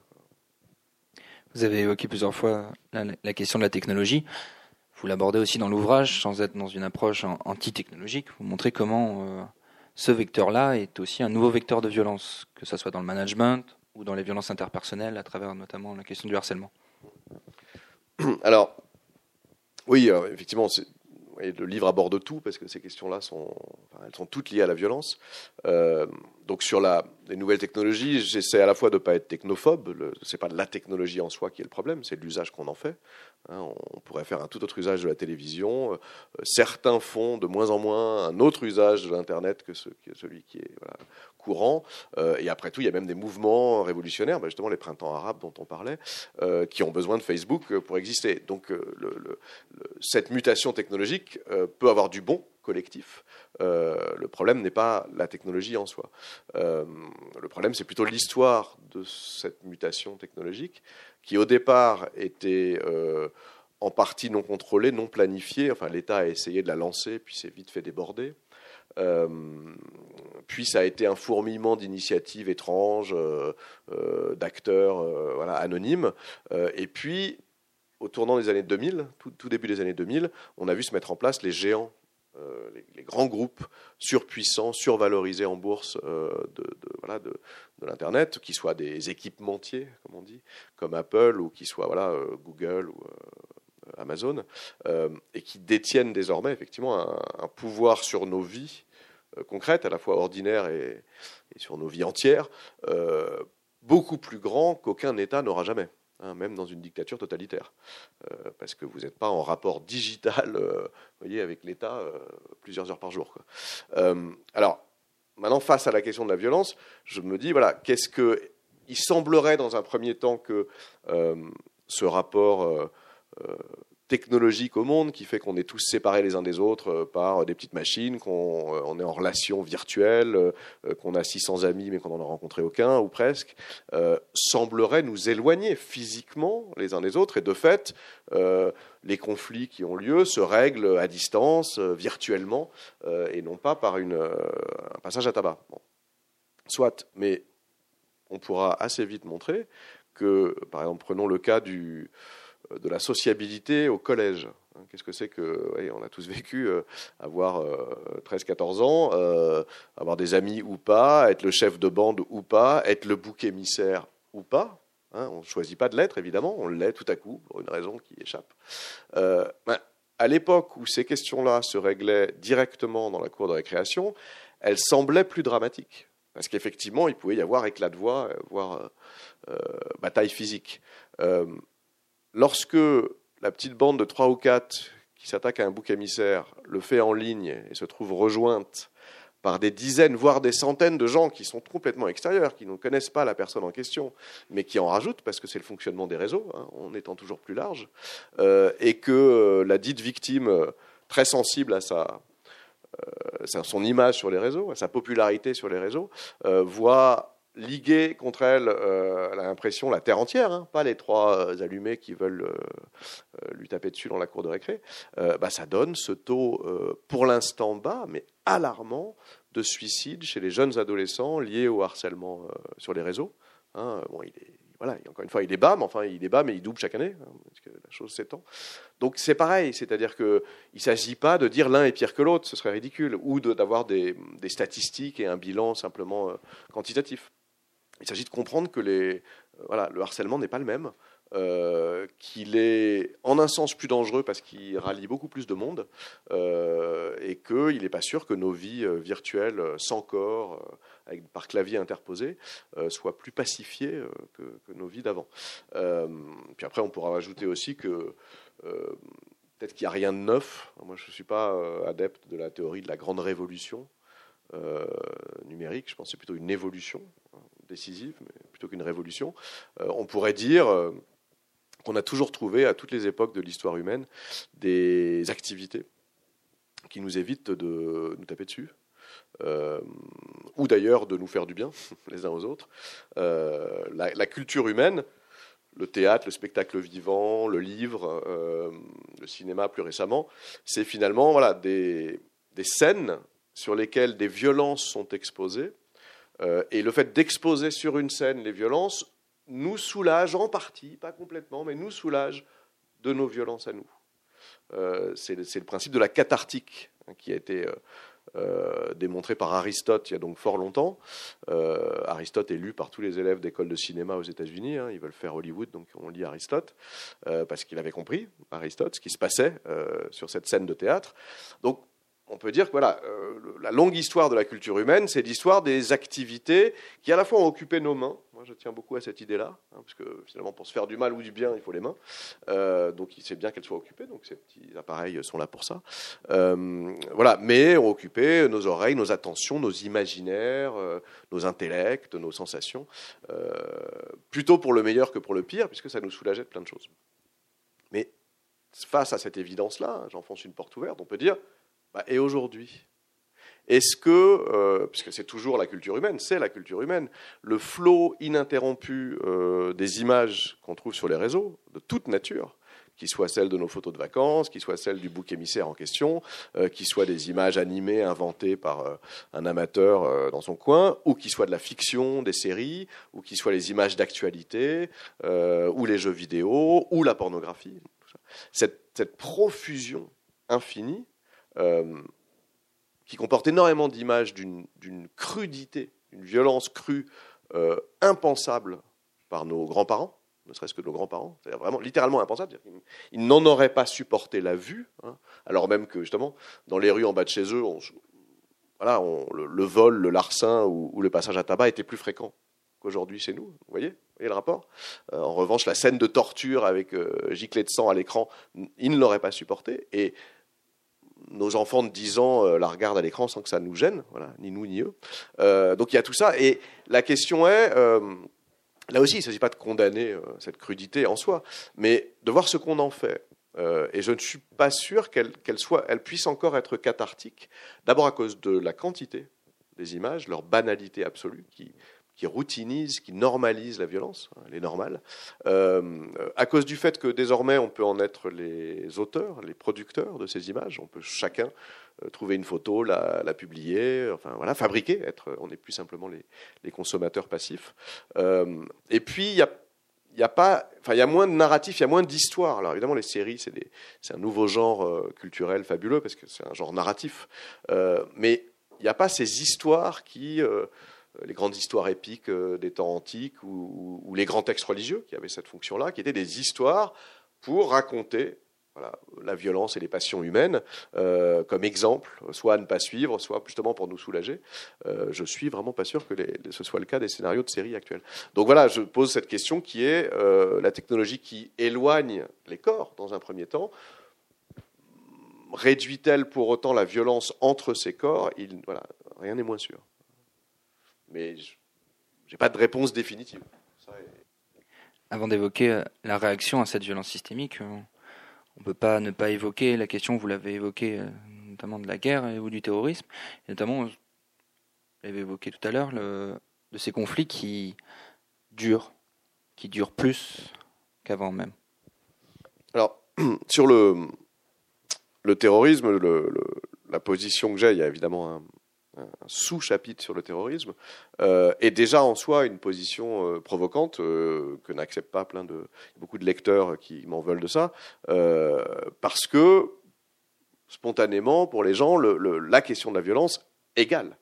Vous avez évoqué plusieurs fois la, question de la technologie. Vous l'abordez aussi dans l'ouvrage, sans être dans une approche anti-technologique. Vous montrez comment euh, ce vecteur-là est aussi un nouveau vecteur de violence, que ce soit dans le management ou dans les violences interpersonnelles, à travers notamment la question du harcèlement. Alors, oui, euh, effectivement, le livre aborde tout parce que ces questions-là sont, elles sont toutes liées à la violence. Euh, donc sur la, les nouvelles technologies, j'essaie à la fois de ne pas être technophobe. Ce n'est pas la technologie en soi qui est le problème, c'est l'usage qu'on en fait. Hein. on pourrait faire un tout autre usage de la télévision. Euh, certains font de moins en moins un autre usage de l'Internet que, celui qui est courant. Euh, et après tout, il y a même des mouvements révolutionnaires, bah, justement les printemps arabes dont on parlait, euh, qui ont besoin de Facebook pour exister. Donc cette mutation technologique peut avoir du bon collectif. le problème n'est pas la technologie en soi. le problème, c'est plutôt l'histoire de cette mutation technologique qui au départ était euh, en partie non contrôlée, non planifiée. Enfin, l'État a essayé de la lancer, puis s'est vite fait déborder. puis ça a été un fourmillement d'initiatives étranges, d'acteurs anonymes. et puis, au tournant des années 2000, tout, début des années 2000, on a vu se mettre en place les géants euh, les, grands groupes surpuissants, survalorisés en bourse euh, de, l'Internet, qui soient des équipementiers, comme on dit, comme Apple, ou qui soient euh, Google ou Amazon, et qui détiennent désormais effectivement un, pouvoir sur nos vies concrètes, à la fois ordinaires et sur nos vies entières, beaucoup plus grand qu'aucun État n'aura jamais. Hein, même dans une dictature totalitaire, euh, parce que vous n'êtes pas en rapport digital, euh, voyez, avec l'État euh, plusieurs heures par jour. alors, maintenant, face à la question de la violence, je me dis, voilà, qu'est-ce que il semblerait dans un premier temps que ce rapport technologique au monde qui fait qu'on est tous séparés les uns des autres euh, par des petites machines, qu'on euh, est en relation virtuelle, euh, qu'on a 600 amis mais qu'on n'en a rencontré aucun ou presque, semblerait nous éloigner physiquement les uns des autres et de fait les conflits qui ont lieu se règlent à distance, virtuellement et non pas par un passage à tabac. Soit, mais on pourra assez vite montrer que, par exemple, prenons le cas du, euh, de la sociabilité au collège. Hein, qu'est-ce que c'est que, on a tous vécu, euh, avoir 13-14 euh, ans, avoir des amis ou pas, être le chef de bande ou pas, être le bouc émissaire ou pas. Hein, on ne choisit pas de l'être, évidemment, on l'est tout à coup, pour une raison qui échappe. Ben, à l'époque où ces questions-là se réglaient directement dans la cour de récréation, elles semblaient plus dramatiques. Parce qu'effectivement, il pouvait y avoir éclat de voix, voire bataille physique lorsque la petite bande de trois ou quatre qui s'attaque à un bouc émissaire le fait en ligne et se trouve rejointe par des dizaines, voire des centaines de gens qui sont complètement extérieurs, qui ne connaissent pas la personne en question, mais qui en rajoutent, parce que c'est le fonctionnement des réseaux, hein, en étant toujours plus large, euh, et que euh, la dite victime, euh, très sensible à son image sur les réseaux, à sa popularité sur les réseaux, voit liguer contre elle, euh, elle a l'impression, la terre entière, hein, pas les trois euh, allumés qui veulent euh, lui taper dessus dans la cour de récré, bah, ça donne ce taux, pour l'instant bas, mais alarmant, de suicide chez les jeunes adolescents liés au harcèlement sur les réseaux. Hein. bon, il est, voilà, encore une fois, il est bas, mais enfin, il est bas, mais il double chaque année, hein, parce que la chose s'étend. Donc c'est pareil, c'est-à-dire qu'il ne s'agit pas de dire l'un est pire que l'autre, ce serait ridicule, ou d'avoir des, des, statistiques et un bilan simplement quantitatif. Il s'agit de comprendre que euh, le harcèlement n'est pas le même, euh, qu'il est en un sens plus dangereux parce qu'il rallie beaucoup plus de monde euh, et qu'il n'est pas sûr que nos vies virtuelles sans corps, par clavier interposé, soient plus pacifiées que, que, nos vies d'avant. puis après, on pourra ajouter aussi que peut-être qu'il n'y a rien de neuf. Moi, je ne suis pas adepte de la théorie de la grande révolution numérique. Je pense que c'est plutôt une évolution décisive, mais plutôt qu'une révolution. Euh, on pourrait dire euh, qu'on a toujours trouvé, à toutes les époques de l'histoire humaine, des activités qui nous évitent de nous taper dessus, euh, ou d'ailleurs de nous faire du bien les uns aux autres. la, culture humaine, le théâtre, le spectacle vivant, le livre, le cinéma plus récemment, c'est finalement voilà, des, des, scènes sur lesquelles des violences sont exposées euh, et le fait d'exposer sur une scène les violences nous soulage en partie, pas complètement, mais nous soulage de nos violences à nous. Euh, c'est le principe de la cathartique hein, qui a été euh, démontré par Aristote il y a donc fort longtemps. Aristote est lu par tous les élèves d'école de cinéma aux États-Unis. Hein, ils veulent faire Hollywood, donc on lit Aristote, parce qu'il avait compris, Aristote, ce qui se passait sur cette scène de théâtre. Donc on peut dire que voilà, euh, la longue histoire de la culture humaine, c'est l'histoire des activités qui à la fois ont occupé nos mains. Moi, je tiens beaucoup à cette idée-là, hein, parce que finalement, pour se faire du mal ou du bien, il faut les mains. Euh, donc, c'est bien qu'elles soient occupées. Donc, ces petits appareils sont là pour ça. Euh, voilà, mais ont occupé nos oreilles, nos attentions, nos imaginaires, nos intellects, nos sensations, plutôt pour le meilleur que pour le pire, puisque ça nous soulageait de plein de choses. Mais face à cette évidence-là, j'enfonce une porte ouverte, on peut dire et aujourd'hui Est-ce que, euh, puisque c'est toujours la culture humaine, c'est la culture humaine, le flot ininterrompu euh, des images qu'on trouve sur les réseaux, de toute nature, qui soient celles de nos photos de vacances, qui soient celles du bouc émissaire en question, euh, qui soient des images animées inventées par euh, un amateur dans son coin, ou qui soient de la fiction, des séries, ou qui soient les images d'actualité, ou les jeux vidéo, ou la pornographie. Cette profusion infinie, qui comporte énormément d'images d'une crudité, d'une violence crue, impensable par nos grands-parents, ne serait-ce que nos grands-parents, c'est vraiment littéralement impensable. Ils, n'en auraient pas supporté la vue, hein, alors même que justement, dans les rues en bas de chez eux, voilà, le, vol, le larcin ou, le passage à tabac était plus fréquent qu'aujourd'hui chez nous. Vous voyez, voyez le rapport? Euh, En revanche, la scène de torture avec euh, giclée de sang à l'écran, ils ne l'auraient pas supporté. Nos enfants de 10 ans euh, la regardent à l'écran sans que ça nous gêne, voilà, ni nous ni eux. donc il y a tout ça. Et la question est Là aussi, il ne s'agit pas de condamner euh, cette crudité en soi, mais de voir ce qu'on en fait. Euh, et je ne suis pas sûr qu'elle puisse encore être cathartique. D'abord à cause de la quantité des images, leur banalité absolue, qui, qui routinise, qui normalise la violence, hein, elle est normale, euh, à cause du fait que désormais on peut en être les auteurs, les producteurs de ces images, on peut chacun euh, trouver une photo, la, publier, enfin voilà, fabriquer, être, on n'est plus simplement les, consommateurs passifs. Euh, et puis il y a pas, enfin, il y a moins de narratifs, il y a moins d'histoires. Alors évidemment, les séries, c'est, c'est un nouveau genre euh, culturel fabuleux parce que c'est un genre narratif. mais il n'y a pas ces histoires qui, les grandes histoires épiques des temps antiques ou, les grands textes religieux qui avaient cette fonction-là, qui étaient des histoires pour raconter la violence et les passions humaines euh, comme exemple, soit à ne pas suivre, soit justement pour nous soulager. Euh, je suis vraiment pas sûr que ce soit le cas des scénarios de séries actuelles. Donc voilà, je pose cette question qui est euh, la technologie qui éloigne les corps dans un premier temps. Réduit-elle pour autant la violence entre ces corps? Il, voilà, Rien n'est moins sûr. Mais je n'ai pas de réponse définitive. Avant d'évoquer la réaction à cette violence systémique, on ne peut pas ne pas évoquer la question, vous l'avez évoqué, euh, notamment de la guerre ou du terrorisme, et notamment, vous l'avez évoqué tout à l'heure, de ces conflits qui durent, qui durent plus qu'avant même. Alors, sur le, le terrorisme, la position que j'ai, il y a évidemment un, un sous-chapitre sur le terrorisme, euh, est déjà en soi une position euh, provocante euh, que n'acceptent pas plein de beaucoup de lecteurs qui m'en veulent de ça, parce que spontanément, pour les gens, la question de la violence égale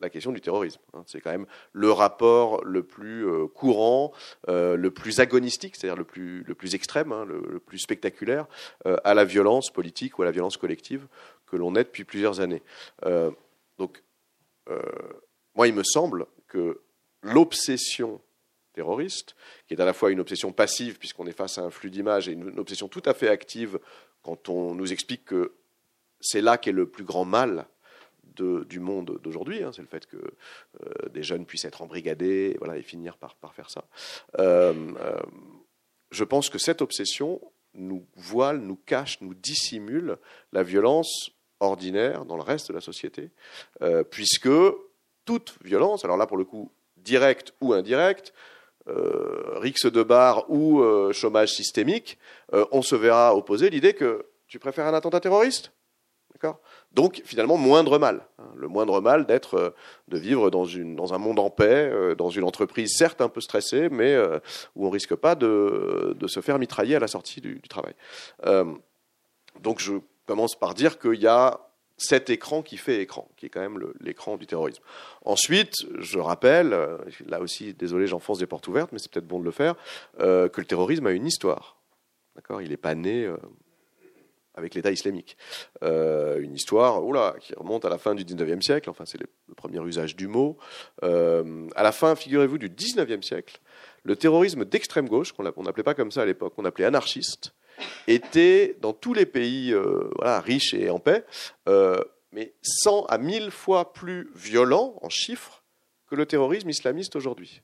la question du terrorisme. Hein. C'est quand même le rapport le plus courant, le plus agonistique, c'est-à-dire le plus, le plus extrême, hein, le, plus spectaculaire, à la violence politique ou à la violence collective que l'on est depuis plusieurs années. Donc, euh, moi, il me semble que l'obsession terroriste, qui est à la fois une obsession passive, puisqu'on est face à un flux d'images, et une, obsession tout à fait active quand on nous explique que c'est là qu'est le plus grand mal du monde d'aujourd'hui, hein, c'est le fait que euh, des jeunes puissent être embrigadés voilà, et finir par, faire ça. Euh, je pense que cette obsession nous voile, nous cache, nous dissimule la violence ordinaire dans le reste de la société, euh, puisque toute violence, alors là pour le coup directe ou indirecte, euh, rix de bar ou euh, chômage systémique, euh, on se verra opposer l'idée que tu préfères un attentat terroriste Donc finalement moindre mal, hein, le moindre mal d'être, de vivre dans, une, dans un monde en paix, dans une entreprise certes un peu stressée, mais où on risque pas de, de, se faire mitrailler à la sortie du, du travail. donc je commence par dire qu'il y a cet écran qui fait écran, qui est quand même l'écran du terrorisme. Ensuite, je rappelle, euh, là aussi, désolé, j'enfonce des portes ouvertes, mais c'est peut-être bon de le faire, euh, que le terrorisme a une histoire. D'accord? Il n'est pas né euh, avec l'État islamique. une histoire qui remonte à la fin du 19e siècle, enfin c'est le, premier usage du mot. à la fin, figurez-vous, du 19e siècle, le terrorisme d'extrême gauche, qu'on n'appelait pas comme ça à l'époque, on appelait anarchiste, était dans tous les pays euh, riches et en paix, euh, mais 100 à 1000 fois plus violent en chiffres que le terrorisme islamiste aujourd'hui.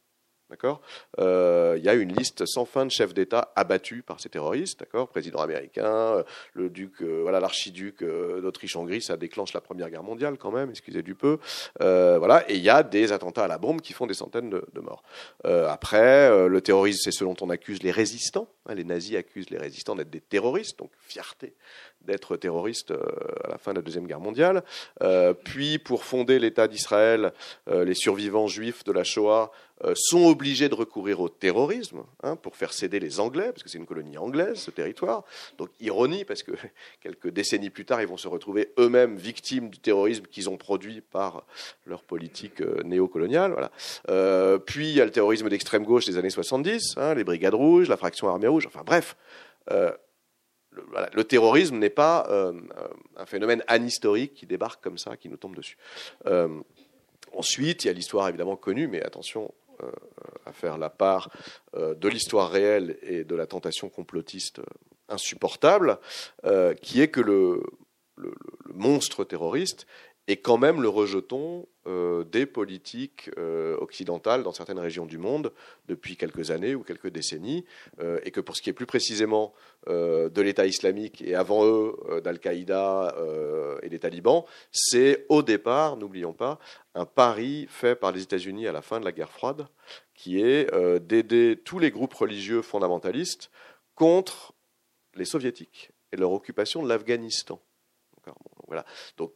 D'accord euh, Il y a une liste sans fin de chefs d'État abattus par ces terroristes, d'accord Président américain, le duc, voilà, l'archiduc d'Autriche-Hongrie, ça déclenche la Première Guerre mondiale quand même, excusez du peu. voilà, et il y a des attentats à la bombe qui font des centaines de, morts. après, le terrorisme, c'est ce dont on accuse les résistants, Hein, les nazis accusent les résistants d'être des terroristes, donc fierté d'être terroristes euh, à la fin de la Deuxième Guerre mondiale. Euh, puis, pour fonder l'État d'Israël, euh, les survivants juifs de la Shoah sont obligés de recourir au terrorisme hein, pour faire céder les Anglais, parce que c'est une colonie anglaise, ce territoire. Donc, ironie, parce que quelques décennies plus tard, ils vont se retrouver eux-mêmes victimes du terrorisme qu'ils ont produit par leur politique néocoloniale. Voilà. puis, il y a le terrorisme d'extrême gauche des années 70, hein, les Brigades Rouges, la fraction Armée Rouge, enfin bref le, terrorisme n'est pas euh, un phénomène anhistorique qui débarque comme ça, qui nous tombe dessus. Euh, ensuite, il y a l'histoire évidemment connue, mais attention euh, à faire la part de l'histoire réelle et de la tentation complotiste insupportable, qui est que le, monstre terroriste et quand même le rejeton euh, des politiques euh, occidentales dans certaines régions du monde depuis quelques années ou quelques décennies, euh, et que pour ce qui est plus précisément de l'État islamique et avant eux d'Al-Qaïda et des talibans, c'est au départ, n'oublions pas, un pari fait par les États-Unis à la fin de la guerre froide, qui est d'aider tous les groupes religieux fondamentalistes contre les soviétiques et leur occupation de l'Afghanistan. voilà. Donc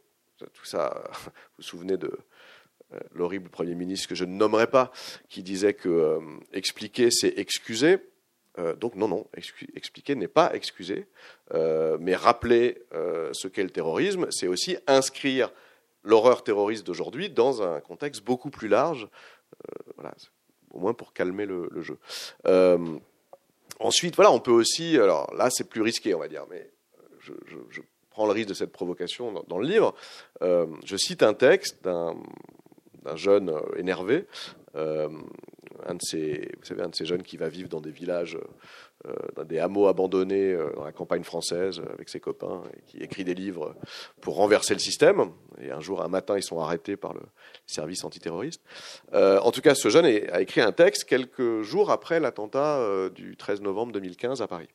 tout ça, vous vous souvenez de euh, l'horrible Premier ministre que je ne nommerai pas, qui disait que euh, expliquer, c'est excuser. Euh, donc non, non, expliquer n'est pas excuser, mais rappeler ce qu'est le terrorisme, c'est aussi inscrire l'horreur terroriste d'aujourd'hui dans un contexte beaucoup plus large, voilà, au moins pour calmer le, jeu. ensuite, voilà, on peut aussi, alors là c'est plus risqué, on va dire, mais je, je prends le risque de cette provocation dans, le livre. Euh, je cite un texte d'un jeune euh, énervé, euh, un de ces, vous savez, un de ces jeunes qui va vivre dans des villages, dans des hameaux abandonnés dans la campagne française avec ses copains, et qui écrit des livres pour renverser le système. Et un jour, un matin, ils sont arrêtés par le service antiterroriste. en tout cas, ce jeune a écrit un texte quelques jours après l'attentat du 13 novembre 2015 à Paris.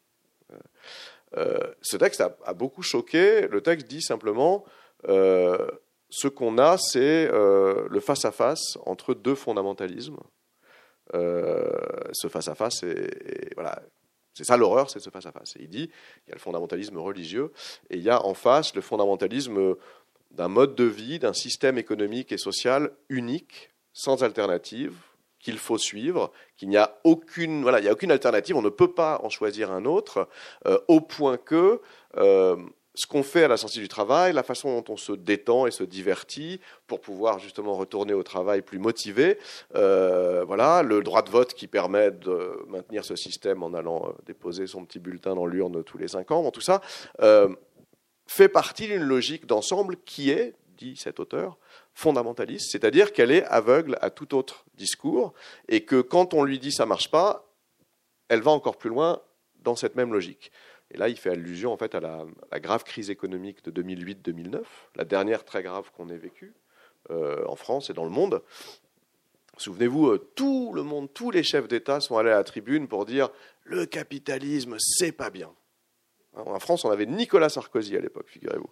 Euh, ce texte a, beaucoup choqué. Le texte dit simplement euh, ce qu'on a, c'est euh, le face-à-face entre deux fondamentalismes. ce face-à-face, voilà, c'est ça l'horreur, c'est ce face-à-face. il dit il y a le fondamentalisme religieux et il y a en face le fondamentalisme d'un mode de vie, d'un système économique et social unique, sans alternative, qu'il faut suivre, qu'il n'y a aucune, voilà, il a aucune alternative, on ne peut pas en choisir un autre, euh, au point que euh, ce qu'on fait à la sortie du travail, la façon dont on se détend et se divertit pour pouvoir justement retourner au travail plus motivé, euh, voilà, le droit de vote qui permet de maintenir ce système en allant déposer son petit bulletin dans l'urne tous les cinq ans, bon, tout ça fait partie d'une logique d'ensemble qui est, dit cet auteur, fondamentaliste, c'est-à-dire qu'elle est aveugle à tout autre discours et que quand on lui dit ça marche pas, elle va encore plus loin dans cette même logique. Et là, il fait allusion en fait à la, grave crise économique de 2008-2009, la dernière très grave qu'on ait vécue euh, en France et dans le monde. Souvenez-vous, euh, tout le monde, tous les chefs d'État sont allés à la tribune pour dire le capitalisme, c'est pas bien. En France, on avait Nicolas Sarkozy à l'époque, figurez-vous.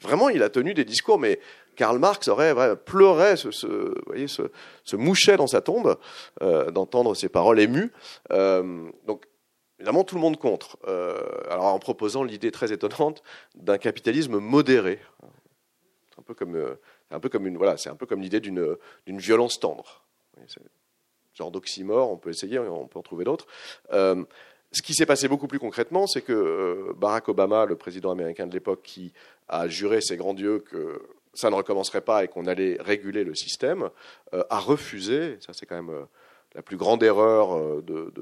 Vraiment, il a tenu des discours, mais Karl Marx aurait pleuré, se, voyez, se, mouchait dans sa tombe euh, d'entendre ces paroles émues. Euh, donc, évidemment, tout le monde contre. Euh, alors, en proposant l'idée très étonnante d'un capitalisme modéré, un peu comme, un peu comme une, voilà, c'est un peu comme l'idée d'une, d'une violence tendre. C'est genre d'oxymore, on peut essayer, on peut en trouver d'autres. Ce qui s'est passé beaucoup plus concrètement, c'est que Barack Obama, le président américain de l'époque, qui a juré ses grands dieux que ça ne recommencerait pas et qu'on allait réguler le système, euh, a refusé, ça c'est quand même euh, la plus grande erreur euh, de,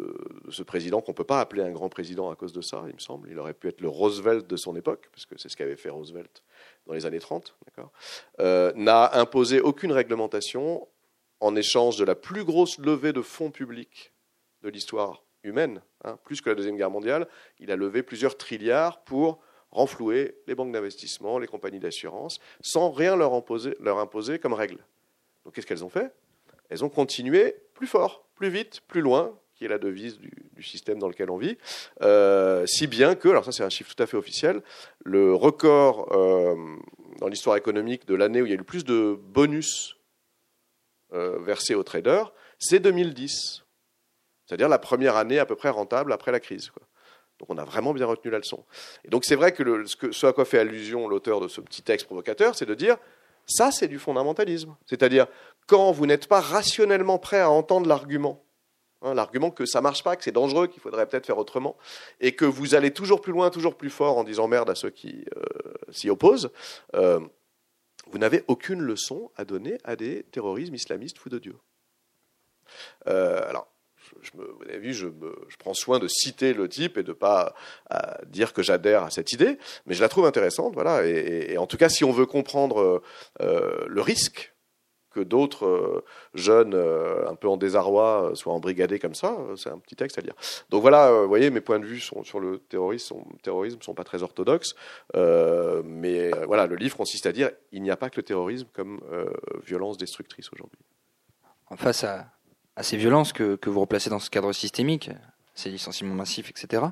ce président, qu'on ne peut pas appeler un grand président à cause de ça, il me semble. Il aurait pu être le Roosevelt de son époque, parce que c'est ce qu'avait fait Roosevelt dans les années 30, n'a imposé aucune réglementation en échange de la plus grosse levée de fonds publics de l'histoire humaine, hein, plus que la Deuxième Guerre mondiale. Il a levé plusieurs trilliards pour renflouer les banques d'investissement, les compagnies d'assurance, sans rien leur imposer, comme règle. Donc qu'est-ce qu'elles ont fait? Elles ont continué plus fort, plus vite, plus loin, qui est la devise du, système dans lequel on vit, euh, si bien que, alors ça c'est un chiffre tout à fait officiel, le record euh, dans l'histoire économique de l'année où il y a eu le plus de bonus euh, versés aux traders, c'est 2010. C'est-à-dire la première année à peu près rentable après la crise. Donc on a vraiment bien retenu la leçon. Et donc c'est vrai que, ce à quoi fait allusion l'auteur de ce petit texte provocateur, c'est de dire ça c'est du fondamentalisme. C'est-à-dire quand vous n'êtes pas rationnellement prêt à entendre l'argument, hein, l'argument que ça marche pas, que c'est dangereux, qu'il faudrait peut-être faire autrement, et que vous allez toujours plus loin, toujours plus fort en disant merde à ceux qui euh, s'y opposent, euh, vous n'avez aucune leçon à donner à des terrorismes islamistes fous de Dieu. Euh, alors, je me, vous avez vu, je, prends soin de citer le type et de ne pas dire que j'adhère à cette idée, mais je la trouve intéressante. Voilà, et, en tout cas, si on veut comprendre euh, le risque que d'autres euh, jeunes un peu en désarroi soient embrigadés comme ça, c'est un petit texte à lire. Donc voilà, vous voyez, mes points de vue sur le terrorisme ne sont pas très orthodoxes, mais voilà, le livre consiste à dire il n'y a pas que le terrorisme comme violence destructrice aujourd'hui. Face à, à ces violences que, que, vous replacez dans ce cadre systémique, ces licenciements massifs, etc.,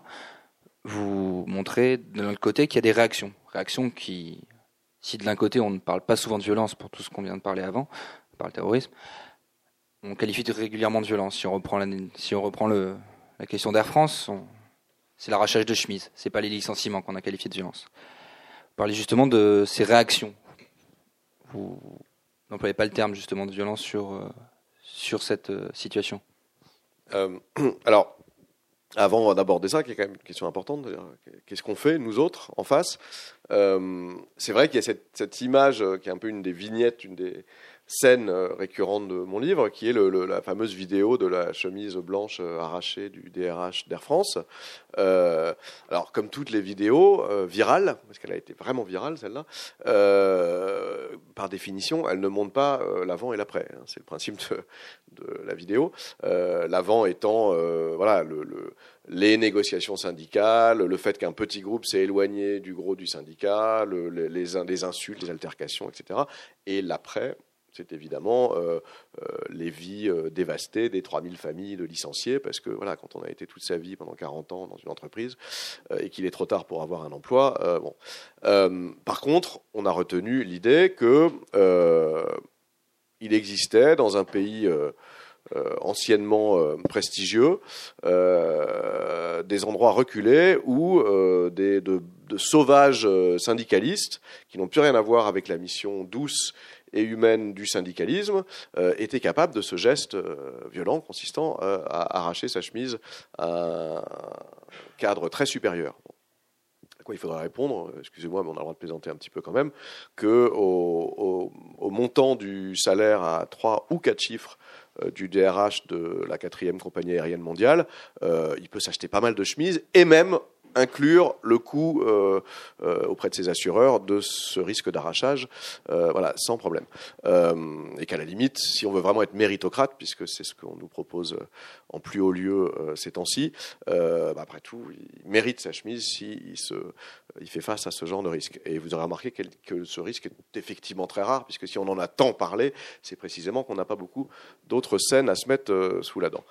vous montrez de l'autre côté qu'il y a des réactions. Réactions qui, si de l'un côté on ne parle pas souvent de violence pour tout ce qu'on vient de parler avant, par le terrorisme, on qualifie régulièrement de violence. Si on reprend la, si on reprend le, la question d'Air France, c'est l'arrachage de chemise, c'est pas les licenciements qu'on a qualifiés de violence. Vous parlez justement de ces réactions. Vous n'employez pas le terme justement de violence sur, euh, sur cette euh, situation? Euh, Alors, avant d'aborder ça, qui est quand même une question importante, qu'est-ce qu'on fait, nous autres, en face? Euh, C'est vrai qu'il y a cette, cette, image qui est un peu une des vignettes, une des, scène euh, récurrente de mon livre, qui est la fameuse vidéo de la chemise blanche euh, arrachée du DRH d'Air France. Euh, alors, comme toutes les vidéos virales, parce qu'elle a été vraiment virale celle-là, par définition, elle ne montre pas l'avant et l'après. Hein. c'est le principe de, la vidéo. l'avant étant, voilà, le, le les négociations syndicales, le fait qu'un petit groupe s'est éloigné du gros du syndicat, les, insultes, les altercations, etc. Et l'après, c'est évidemment euh, euh, les vies euh, dévastées des 3000 familles de licenciés, parce que voilà, quand on a été toute sa vie pendant 40 ans dans une entreprise et qu'il est trop tard pour avoir un emploi, par contre, on a retenu l'idée que il existait dans un pays anciennement prestigieux, des endroits reculés où des, de, sauvages syndicalistes qui n'ont plus rien à voir avec la mission douce et humaine du syndicalisme euh, était capable de ce geste euh, violent consistant euh, à arracher sa chemise à un cadre très supérieur. À quoi il faudra répondre, excusez-moi, mais on a le droit de plaisanter un petit peu quand même, que au, montant du salaire à trois ou quatre chiffres du DRH de la quatrième compagnie aérienne mondiale, il peut s'acheter pas mal de chemises et même inclure le coût euh, euh, auprès de ses assureurs de ce risque d'arrachage, euh, voilà, sans problème. et qu'à la limite, si on veut vraiment être méritocrate, puisque c'est ce qu'on nous propose en plus haut lieu ces temps-ci, bah, après tout, il mérite sa chemise s'il si il fait face à ce genre de risque. Et vous aurez remarqué que ce risque est effectivement très rare, puisque si on en a tant parlé, c'est précisément qu'on n'a pas beaucoup d'autres scènes à se mettre sous la dent.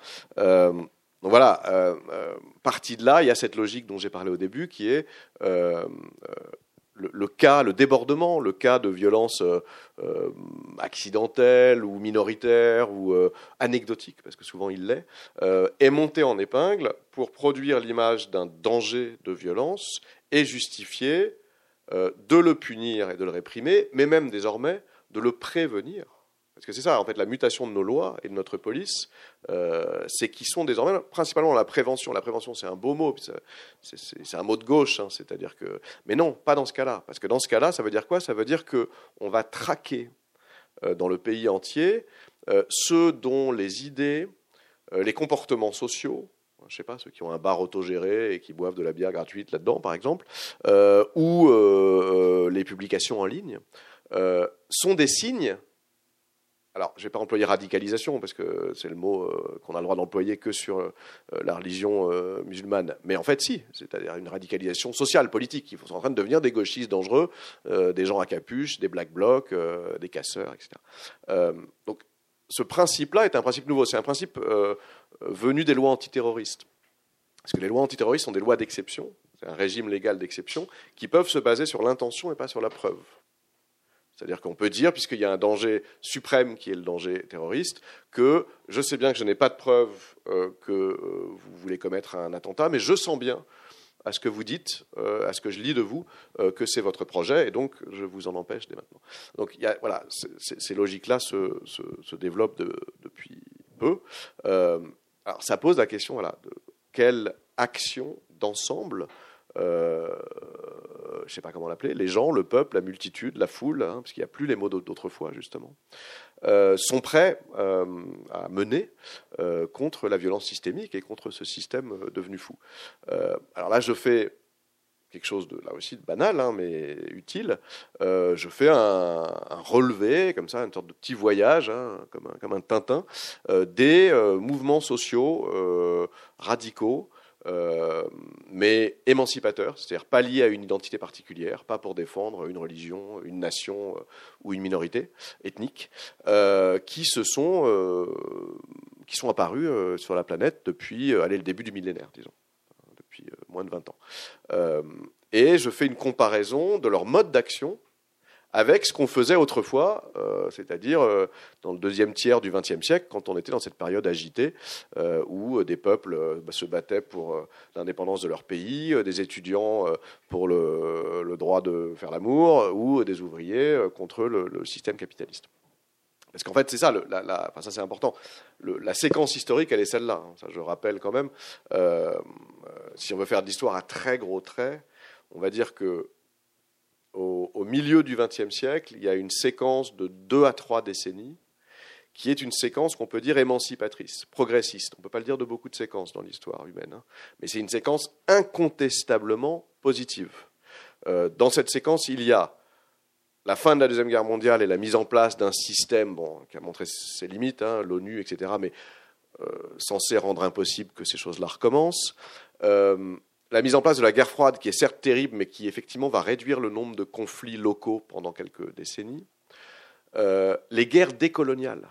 Donc voilà, euh, euh, partie de là, il y a cette logique dont j'ai parlé au début, qui est euh, le, cas, le débordement, le cas de violence accidentelle ou minoritaire ou anecdotique, parce que souvent il l'est, est monté en épingle pour produire l'image d'un danger de violence et justifier de le punir et de le réprimer, mais même désormais de le prévenir parce que c'est ça, en fait, la mutation de nos lois et de notre police, euh, c'est qu'ils sont désormais principalement la prévention. La prévention, c'est un beau mot, c'est un mot de gauche, hein, c'est-à-dire que. Mais non, pas dans ce cas-là, parce que dans ce cas-là, ça veut dire quoi? Ça veut dire que on va traquer euh, dans le pays entier euh, ceux dont les idées, les comportements sociaux, je sais pas, ceux qui ont un bar autogéré et qui boivent de la bière gratuite là-dedans, par exemple, ou les publications en ligne, sont des signes alors, je ne vais pas employer radicalisation parce que c'est le mot euh, qu'on a le droit d'employer que sur euh, la religion euh, musulmane. Mais en fait, si, c'est-à-dire une radicalisation sociale, politique. Ils sont en train de devenir des gauchistes dangereux, des gens à capuche, des black blocs, des casseurs, etc. donc, ce principe-là est un principe nouveau. C'est un principe venu des lois antiterroristes. Parce que les lois antiterroristes sont des lois d'exception, c'est un régime légal d'exception, qui peuvent se baser sur l'intention et pas sur la preuve. C'est-à-dire qu'on peut dire, puisqu'il y a un danger suprême qui est le danger terroriste, que je sais bien que je n'ai pas de preuve euh, que euh, vous voulez commettre un attentat, mais je sens bien à ce que vous dites, à ce que je lis de vous, que c'est votre projet, et donc je vous en empêche dès maintenant. Donc voilà, ces logiques-là se, développent depuis peu. alors ça pose la question voilà, de quelle action d'ensemble euh, je ne sais pas comment l'appeler, les gens, le peuple, la multitude, la foule, hein, parce qu'il n'y a plus les mots d'autrefois justement, euh, sont prêts euh, à mener contre la violence systémique et contre ce système devenu fou. alors là, je fais quelque chose de là aussi banal, hein, mais utile. je fais un, relevé, comme ça, une sorte de petit voyage, hein, comme un Tintin, des mouvements sociaux radicaux euh, mais émancipateur, c'est-à-dire pas lié à une identité particulière, pas pour défendre une religion, une nation euh, ou une minorité ethnique, euh, qui se sont qui sont apparus sur la planète depuis le début du millénaire, disons, depuis moins de 20 ans. et je fais une comparaison de leur mode d'action avec ce qu'on faisait autrefois, euh, c'est-à-dire euh, dans le deuxième tiers du XXe siècle, quand on était dans cette période agitée euh, où des peuples bah, se battaient pour l'indépendance de leur pays, des étudiants pour le, droit de faire l'amour, ou des ouvriers contre le, système capitaliste. Parce qu'en fait, c'est ça, enfin, ça c'est important. la séquence historique, elle est celle-là. Hein. Ça, je rappelle quand même. si on veut faire de l'histoire à très gros traits, on va dire que au, milieu du XXe siècle, il y a une séquence de deux à trois décennies qui est une séquence qu'on peut dire émancipatrice, progressiste. On ne peut pas le dire de beaucoup de séquences dans l'histoire humaine, hein. mais c'est une séquence incontestablement positive. Euh, dans cette séquence, il y a la fin de la Deuxième Guerre mondiale et la mise en place d'un système bon, qui a montré ses limites, hein, l'ONU, etc., mais euh, censé rendre impossible que ces choses-là recommencent. Euh, la mise en place de la guerre froide, qui est certes terrible, mais qui effectivement va réduire le nombre de conflits locaux pendant quelques décennies, euh, les guerres décoloniales,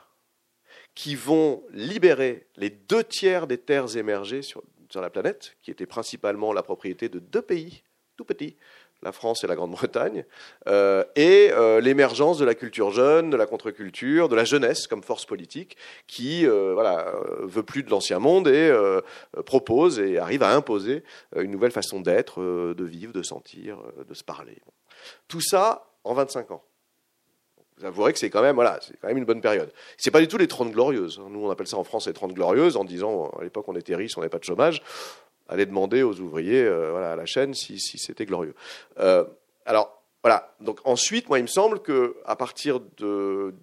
qui vont libérer les deux tiers des terres émergées sur, sur la planète, qui étaient principalement la propriété de deux pays tout petits, la France et la Grande-Bretagne, euh, et euh, l'émergence de la culture jeune, de la contre-culture, de la jeunesse comme force politique, qui euh, voilà, veut plus de l'ancien monde et propose et arrive à imposer une nouvelle façon d'être, de vivre, de sentir, de se parler. Tout ça en 25 ans. Vous avouerez que c'est quand même, voilà, c'est quand même une bonne période. C'est pas du tout les 30 glorieuses. Nous, on appelle ça en France les 30 glorieuses, en disant, à l'époque, on était riches, on n'avait pas de chômage aller demander aux ouvriers euh, voilà, à la chaîne si, si c'était glorieux. Euh, alors, voilà. Donc, ensuite, moi, il me semble qu'à partir de,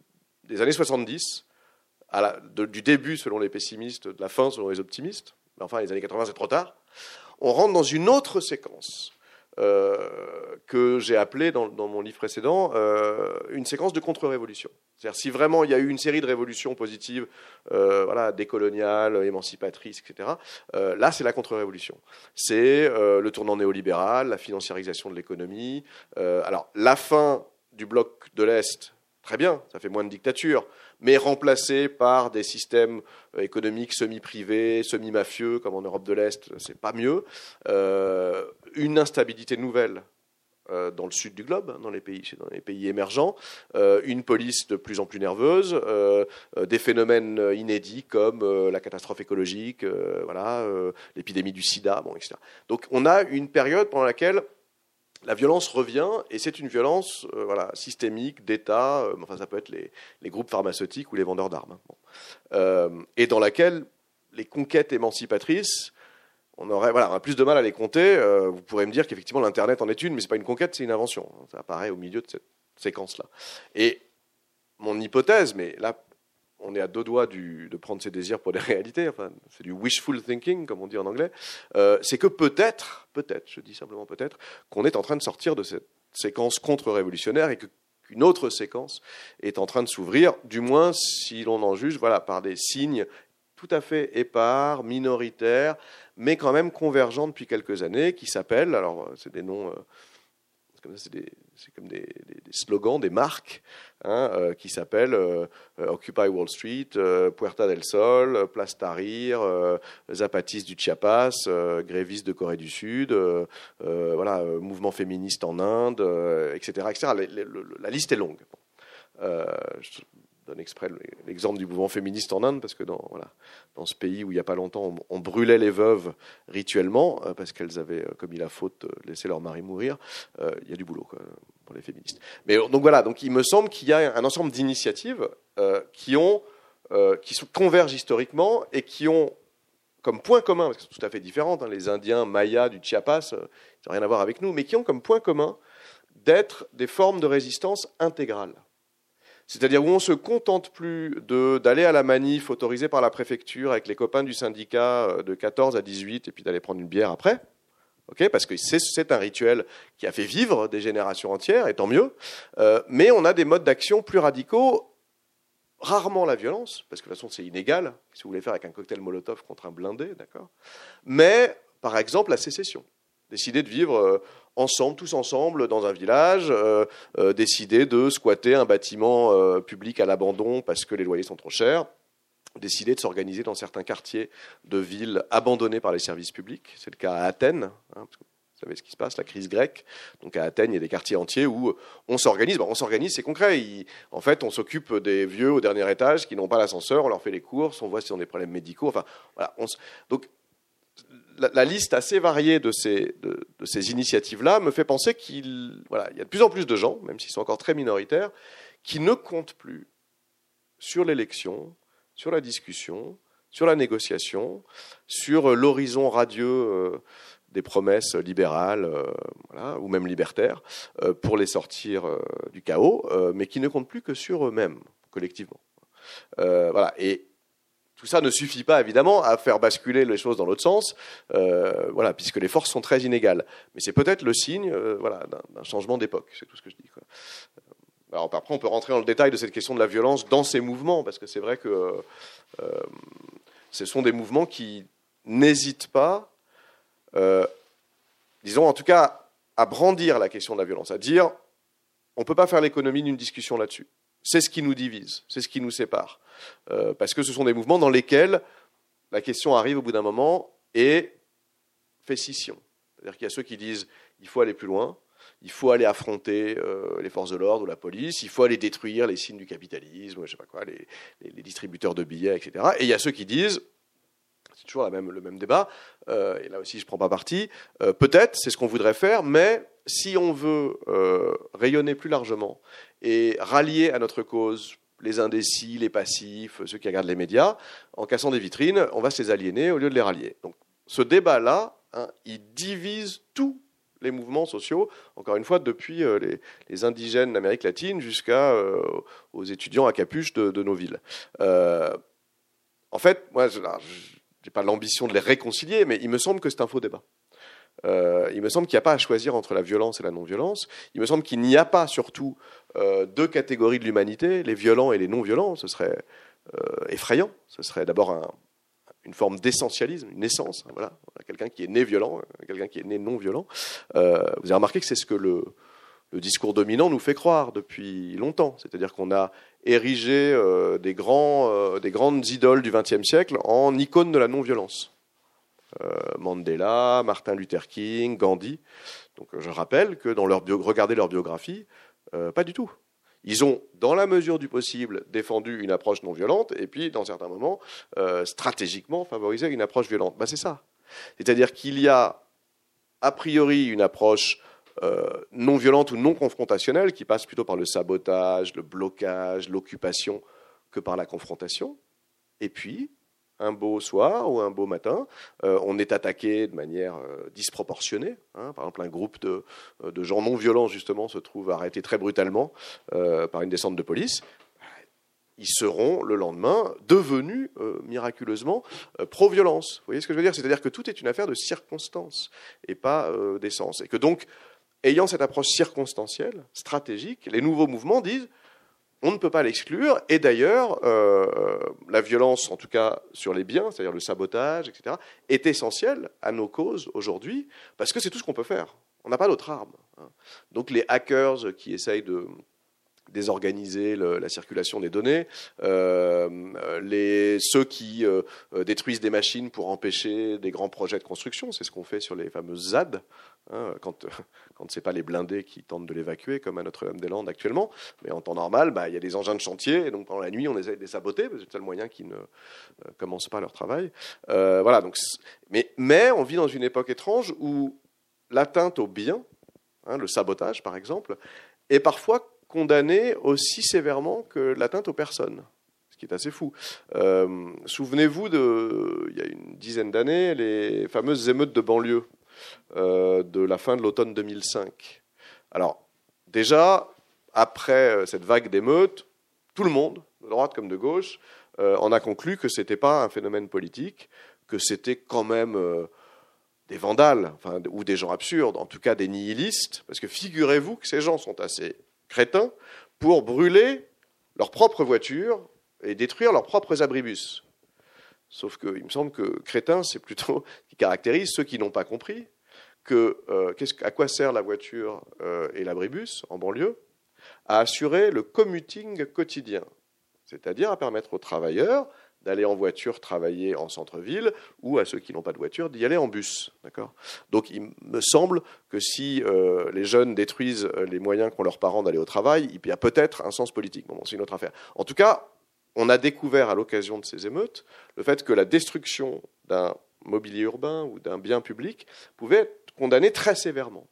des années 70, à la, du début selon les pessimistes, de la fin selon les optimistes, mais enfin, les années 80, c'est trop tard, on rentre dans une autre séquence euh, que j'ai appelé dans, mon livre précédent euh, une séquence de contre-révolution. C'est-à-dire si vraiment il y a eu une série de révolutions positives, euh, voilà, décoloniales, émancipatrices, etc. là, c'est la contre-révolution. C'est le tournant néolibéral, la financiarisation de l'économie. alors la fin du bloc de l'Est Très bien, ça fait moins de dictature, mais remplacé par des systèmes euh, économiques semi-privés, semi-mafieux, comme en Europe de l'Est, c'est pas mieux. Euh, une instabilité nouvelle euh, dans le sud du globe, dans les pays, dans les pays émergents, une police de plus en plus nerveuse, des phénomènes inédits comme la catastrophe écologique, voilà, l'épidémie du sida, bon, etc. Donc on a une période pendant laquelle la violence revient et c'est une violence euh, voilà, systémique, d'État, euh, enfin ça peut être les, groupes pharmaceutiques ou les vendeurs d'armes, hein. euh, et dans laquelle les conquêtes émancipatrices, on aurait voilà, plus de mal à les compter. vous pourrez me dire qu'effectivement l'Internet en est une, mais ce n'est pas une conquête, c'est une invention. Ça apparaît au milieu de cette séquence-là. Et mon hypothèse, mais là on est à deux doigts de prendre ses désirs pour des réalités, enfin, c'est du wishful thinking, comme on dit en anglais, euh, c'est que peut-être, peut-être, je dis simplement peut-être, qu'on est en train de sortir de cette séquence contre-révolutionnaire et qu'une autre séquence est en train de s'ouvrir, du moins si l'on en juge voilà, par des signes tout à fait épars, minoritaires, mais quand même convergents depuis quelques années, qui s'appellent, alors c'est des noms... Euh, c'est comme des, slogans, des marques hein, euh, qui s'appellent euh, Occupy Wall Street, euh, Puerta del Sol, Place Tahrir, Zapatistes du Chiapas, grévistes de Corée du Sud, voilà, mouvement féministe en Inde, etc. etc. La, liste est longue. Donne exprès l'exemple du mouvement féministe en Inde, parce que dans, voilà, ce pays où il n'y a pas longtemps, on, brûlait les veuves rituellement, euh, parce qu'elles avaient euh, commis la faute, laissé leur mari mourir, il y a du boulot pour les féministes. Mais donc voilà, donc il me semble qu'il y a un ensemble d'initiatives qui, convergent historiquement et qui ont comme point commun, parce que c'est tout à fait différent, hein, les Indiens Mayas du Chiapas, ils n'ont rien à voir avec nous, mais qui ont comme point commun d'être des formes de résistance intégrales. C'est-à-dire où on ne se contente plus d'aller à la manif autorisée par la préfecture avec les copains du syndicat euh, de 14 à 18 et puis d'aller prendre une bière après, parce que c'est un rituel qui a fait vivre des générations entières, et tant mieux, euh, mais on a des modes d'action plus radicaux, rarement la violence, parce que de toute façon c'est inégal, si vous voulez faire avec un cocktail Molotov contre un blindé, d'accord, mais par exemple la sécession décider de vivre euh, ensemble, tous ensemble, dans un village, euh, euh, décider de squatter un bâtiment public à l'abandon parce que les loyers sont trop chers, décider de s'organiser dans certains quartiers de villes abandonnées par les services publics. C'est le cas à Athènes. Hein, vous savez ce qui se passe, la crise grecque. Donc à Athènes, il y a des quartiers entiers où on s'organise. on s'organise, c'est concret. en fait, on s'occupe des vieux au dernier étage qui n'ont pas l'ascenseur, on leur fait les courses, on voit s'ils ont des problèmes médicaux. Enfin, voilà. donc la, liste assez variée de ces, initiatives-là me fait penser qu'il y a de plus en plus de gens, même s'ils sont encore très minoritaires, qui ne comptent plus sur l'élection, sur la discussion, sur la négociation, sur l'horizon radieux euh, des promesses libérales euh, ou même libertaires euh, pour les sortir du chaos, mais qui ne comptent plus que sur eux-mêmes, collectivement. voilà. Et tout ça ne suffit pas évidemment à faire basculer les choses dans l'autre sens, euh, puisque les forces sont très inégales. Mais c'est peut-être le signe, euh, d'un changement d'époque. C'est tout ce que je dis. Euh, alors après, on peut rentrer dans le détail de cette question de la violence dans ces mouvements, parce que c'est vrai que ce sont des mouvements qui n'hésitent pas, disons en tout cas, à brandir la question de la violence, à dire on ne peut pas faire l'économie d'une discussion là-dessus. C'est ce qui nous divise, c'est ce qui nous sépare. Euh, parce que ce sont des mouvements dans lesquels la question arrive au bout d'un moment et fait scission. C'est-à-dire qu'il y a ceux qui disent il faut aller plus loin, il faut aller affronter euh, les forces de l'ordre ou la police, il faut aller détruire les signes du capitalisme, je sais pas quoi, les, distributeurs de billets, etc. Et il y a ceux qui disent c'est toujours le même débat, euh, et là aussi je ne prends pas parti, peut-être c'est ce qu'on voudrait faire, mais si on veut rayonner plus largement et rallier à notre cause les indécis, les passifs, ceux qui regardent les médias, en cassant des vitrines, on va se les aliéner au lieu de les rallier. Donc ce débat-là, hein, il divise tous les mouvements sociaux, encore une fois, depuis euh, les, indigènes d'Amérique latine jusqu'aux euh, étudiants à capuche de, nos villes. Euh, en fait, moi, je n'ai pas l'ambition de les réconcilier, mais il me semble que c'est un faux débat. Euh, il me semble qu'il n'y a pas à choisir entre la violence et la non-violence. Il me semble qu'il n'y a pas surtout euh, deux catégories de l'humanité, les violents et les non-violents. Ce serait euh, effrayant. Ce serait d'abord une forme d'essentialisme, une essence. Hein, voilà, quelqu'un qui est né violent, quelqu'un qui est né non-violent. vous avez remarqué que c'est ce que le, discours dominant nous fait croire depuis longtemps. C'est-à-dire qu'on a érigé des, des grandes idoles du XXe siècle en icônes de la non-violence. Euh, Mandela, Martin Luther King, Gandhi. Donc je rappelle que dans leur biographie, euh, pas du tout. Ils ont, dans la mesure du possible, défendu une approche non violente, et puis, dans certains moments, euh, stratégiquement favorisé une approche violente. Ben, c'est ça. C'est-à-dire qu'il y a, a priori, une approche non violente ou non confrontationnelle qui passe plutôt par le sabotage, le blocage, l'occupation, que par la confrontation. Et puis, un beau soir ou un beau matin, euh, on est attaqué de manière euh, disproportionnée. Hein. Par exemple, un groupe de, de, gens non violents, justement, se trouve arrêté très brutalement euh, par une descente de police. Ils seront le lendemain devenus miraculeusement pro-violence. Vous voyez ce que je veux dire? C'est-à-dire que tout est une affaire de circonstances et pas d'essence. Et que donc, ayant cette approche circonstancielle, stratégique, les nouveaux mouvements disent on ne peut pas l'exclure. Et d'ailleurs, euh, la violence, en tout cas sur les biens, c'est-à-dire le sabotage, etc., est essentielle à nos causes aujourd'hui, parce que c'est tout ce qu'on peut faire. On n'a pas d'autre arme. Hein. Donc les hackers qui essayent de désorganiser la circulation des données, les, ceux qui détruisent des machines pour empêcher des grands projets de construction, c'est ce qu'on fait sur les fameuses ZAD, hein, quand, quand ce n'est pas les blindés qui tentent de l'évacuer, comme à Notre-Dame-des-Landes actuellement. Mais en temps normal, bah, il y a des engins de chantier, et donc pendant la nuit, on essaie de les saboter, c'est le seul moyen qui ne commencent pas leur travail. voilà, donc, mais, mais on vit dans une époque étrange où l'atteinte au bien, hein, le sabotage par exemple, est parfois condamné aussi sévèrement que l'atteinte aux personnes, ce qui est assez fou. Euh, souvenez-vous de, il y a une dizaine d'années, les fameuses émeutes de banlieue euh, de la fin de l'automne 2005. Alors, déjà, après euh, cette vague d'émeutes, tout le monde, de droite comme de gauche, en a conclu que ce n'était pas un phénomène politique, que c'était quand même des vandales, enfin, ou des gens absurdes, en tout cas des nihilistes, parce que figurez-vous que ces gens sont assez crétins pour brûler leurs propres voitures et détruire leurs propres abribus. Sauf qu'il me semble que crétin, c'est plutôt qui caractérise ceux qui n'ont pas compris que euh, à quoi sert la voiture euh, et l'abribus en banlieue À assurer le commuting quotidien, c'est-à-dire à permettre aux travailleurs d'aller en voiture travailler en centre-ville ou à ceux qui n'ont pas de voiture d'y aller en bus. Donc il me semble que si euh, les jeunes détruisent euh, les moyens qu'ont leurs parents d'aller au travail, il y a peut-être un sens politique. Bon, c'est une autre affaire. En tout cas, on a découvert à l'occasion de ces émeutes le fait que la destruction d'un mobilier urbain ou d'un bien public pouvait être condamnée très sévèrement.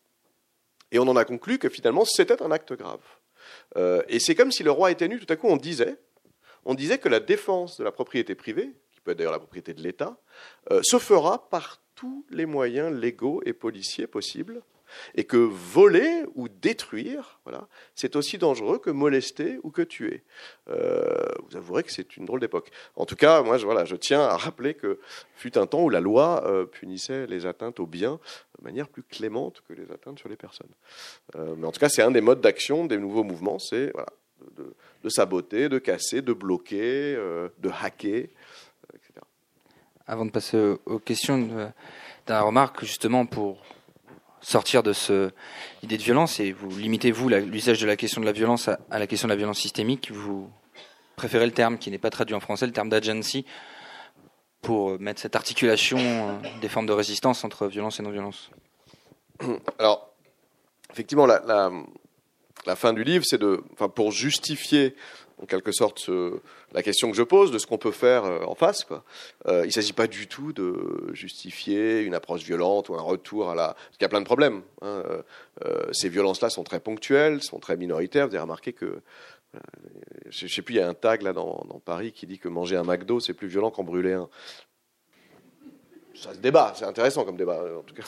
Et on en a conclu que finalement c'était un acte grave. Euh, et c'est comme si le roi était nu, tout à coup on disait, on disait que la défense de la propriété privée, qui peut être d'ailleurs la propriété de l'État, euh, se fera par tous les moyens légaux et policiers possibles, et que voler ou détruire, voilà, c'est aussi dangereux que molester ou que tuer. Euh, vous avouerez que c'est une drôle d'époque. En tout cas, moi, je, tiens à rappeler que fut un temps où la loi euh, punissait les atteintes aux biens de manière plus clémente que les atteintes sur les personnes. mais en tout cas, c'est un des modes d'action des nouveaux mouvements, c'est de, saboter, de casser, de bloquer, euh, de hacker, euh, etc. Avant de passer aux questions, la remarque justement pour sortir de ce idée de violence et vous limitez vous l'usage de la question de la violence à, la question de la violence systémique, vous préférez le terme qui n'est pas traduit en français, le terme d'agency, pour mettre cette articulation euh, des formes de résistance entre violence et non-violence? Alors, effectivement, la, la fin du livre, c'est de, enfin, pour justifier en quelque sorte la question que je pose de ce qu'on peut faire euh, en face. Euh, il ne s'agit pas du tout de justifier une approche violente ou un retour à la... Parce qu'il y a plein de problèmes. Hein. Euh, ces violences-là sont très ponctuelles, sont très minoritaires. Vous avez remarqué que... je ne sais plus, il y a un tag là dans, Paris qui dit que manger un McDo, c'est plus violent qu'en brûler un ça se débat, c'est intéressant comme débat en tout cas.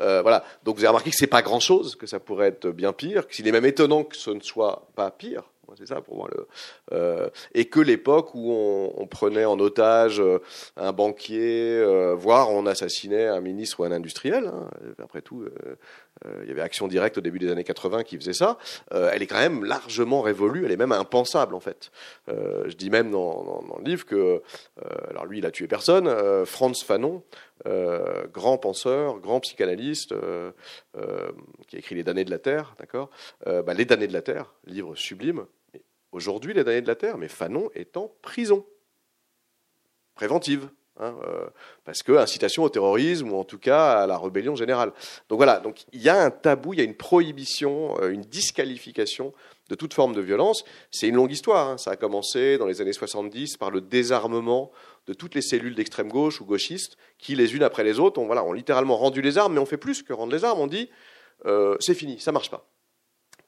Euh, voilà. Donc vous avez remarqué que c'est pas grand chose, que ça pourrait être bien pire, qu'il est même étonnant que ce ne soit pas pire c'est ça pour moi. Euh, et que l'époque où on, prenait en otage euh, un banquier, voire on assassinait un ministre ou un industriel, hein, après tout, il y avait Action Directe au début des années 80 qui faisait ça, elle est quand même largement révolue, elle est même impensable en fait. je dis même dans, dans, le livre que, alors lui il a tué personne, Franz Fanon, grand penseur, grand psychanalyste, qui a écrit Les damnés de la Terre, d'accord. Bah, Les damnés de la Terre, livre sublime, Aujourd'hui, les damnés de la Terre, mais Fanon est en prison. Préventive. Hein, euh, parce que incitation au terrorisme ou en tout cas à la rébellion générale. Donc voilà, donc il y a un tabou, il y a une prohibition, euh, une disqualification de toute forme de violence. C'est une longue histoire. Hein. Ça a commencé dans les années 70 par le désarmement de toutes les cellules d'extrême gauche ou gauchistes qui, les unes après les autres, ont, voilà, ont littéralement rendu les armes, mais on fait plus que rendre les armes. On dit euh, c'est fini, ça marche pas.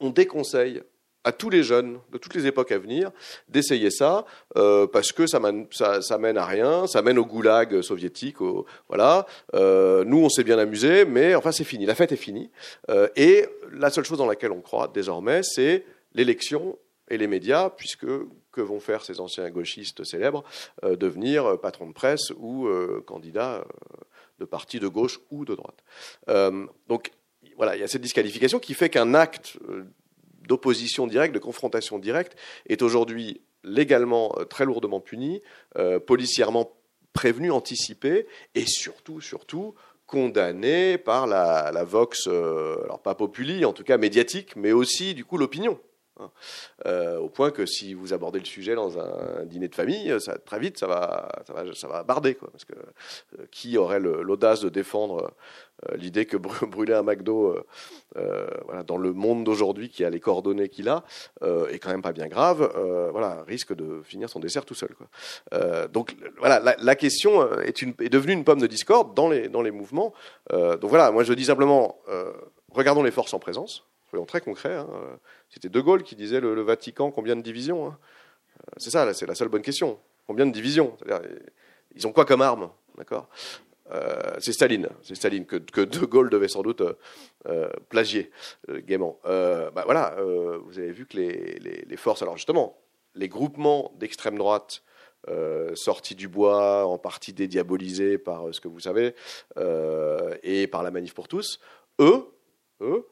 On déconseille à tous les jeunes de toutes les époques à venir d'essayer ça euh, parce que ça mène, ça, mène à rien, ça mène au goulag soviétique, voilà. Euh, nous on s'est bien amusé, mais enfin c'est fini, la fête est finie. Euh, et la seule chose dans laquelle on croit désormais, c'est l'élection et les médias, puisque que vont faire ces anciens gauchistes célèbres Devenir patron de presse ou candidat de parti de gauche ou de droite. donc voilà, il y a cette disqualification qui fait qu'un acte d'opposition directe, de confrontation directe, est aujourd'hui légalement euh, très lourdement puni, euh, policièrement prévenu, anticipé, et surtout, surtout, condamné par la, vox, euh, alors pas populi, en tout cas médiatique, mais aussi du coup l'opinion. Hein. Euh, au point que si vous abordez le sujet dans un, dîner de famille, ça, très vite, ça va, ça va, ça va barder. Parce que euh, qui aurait l'audace de défendre euh, l'idée que brûler un McDo dans le monde d'aujourd'hui, qui a les coordonnées qu'il a, est quand même pas bien grave, voilà, risque de finir son dessert tout seul. Donc voilà, la, question est, devenue une pomme de discorde dans les, dans les mouvements. donc voilà, moi je dis simplement, regardons les forces en présence, très concrets. Hein, c'était De Gaulle qui disait le, Vatican, combien de divisions hein euh, C'est ça, c'est la seule bonne question. Combien de divisions? Ils ont quoi comme arme D'accord? Euh, c'est Staline, c'est Staline que, De Gaulle devait sans doute euh, plagier gaiement. Bah voilà, vous avez vu que les, forces, alors justement, les groupements d'extrême droite sortis du bois, en partie dédiabolisés par ce que vous savez, et par la manif pour tous, eux, eux,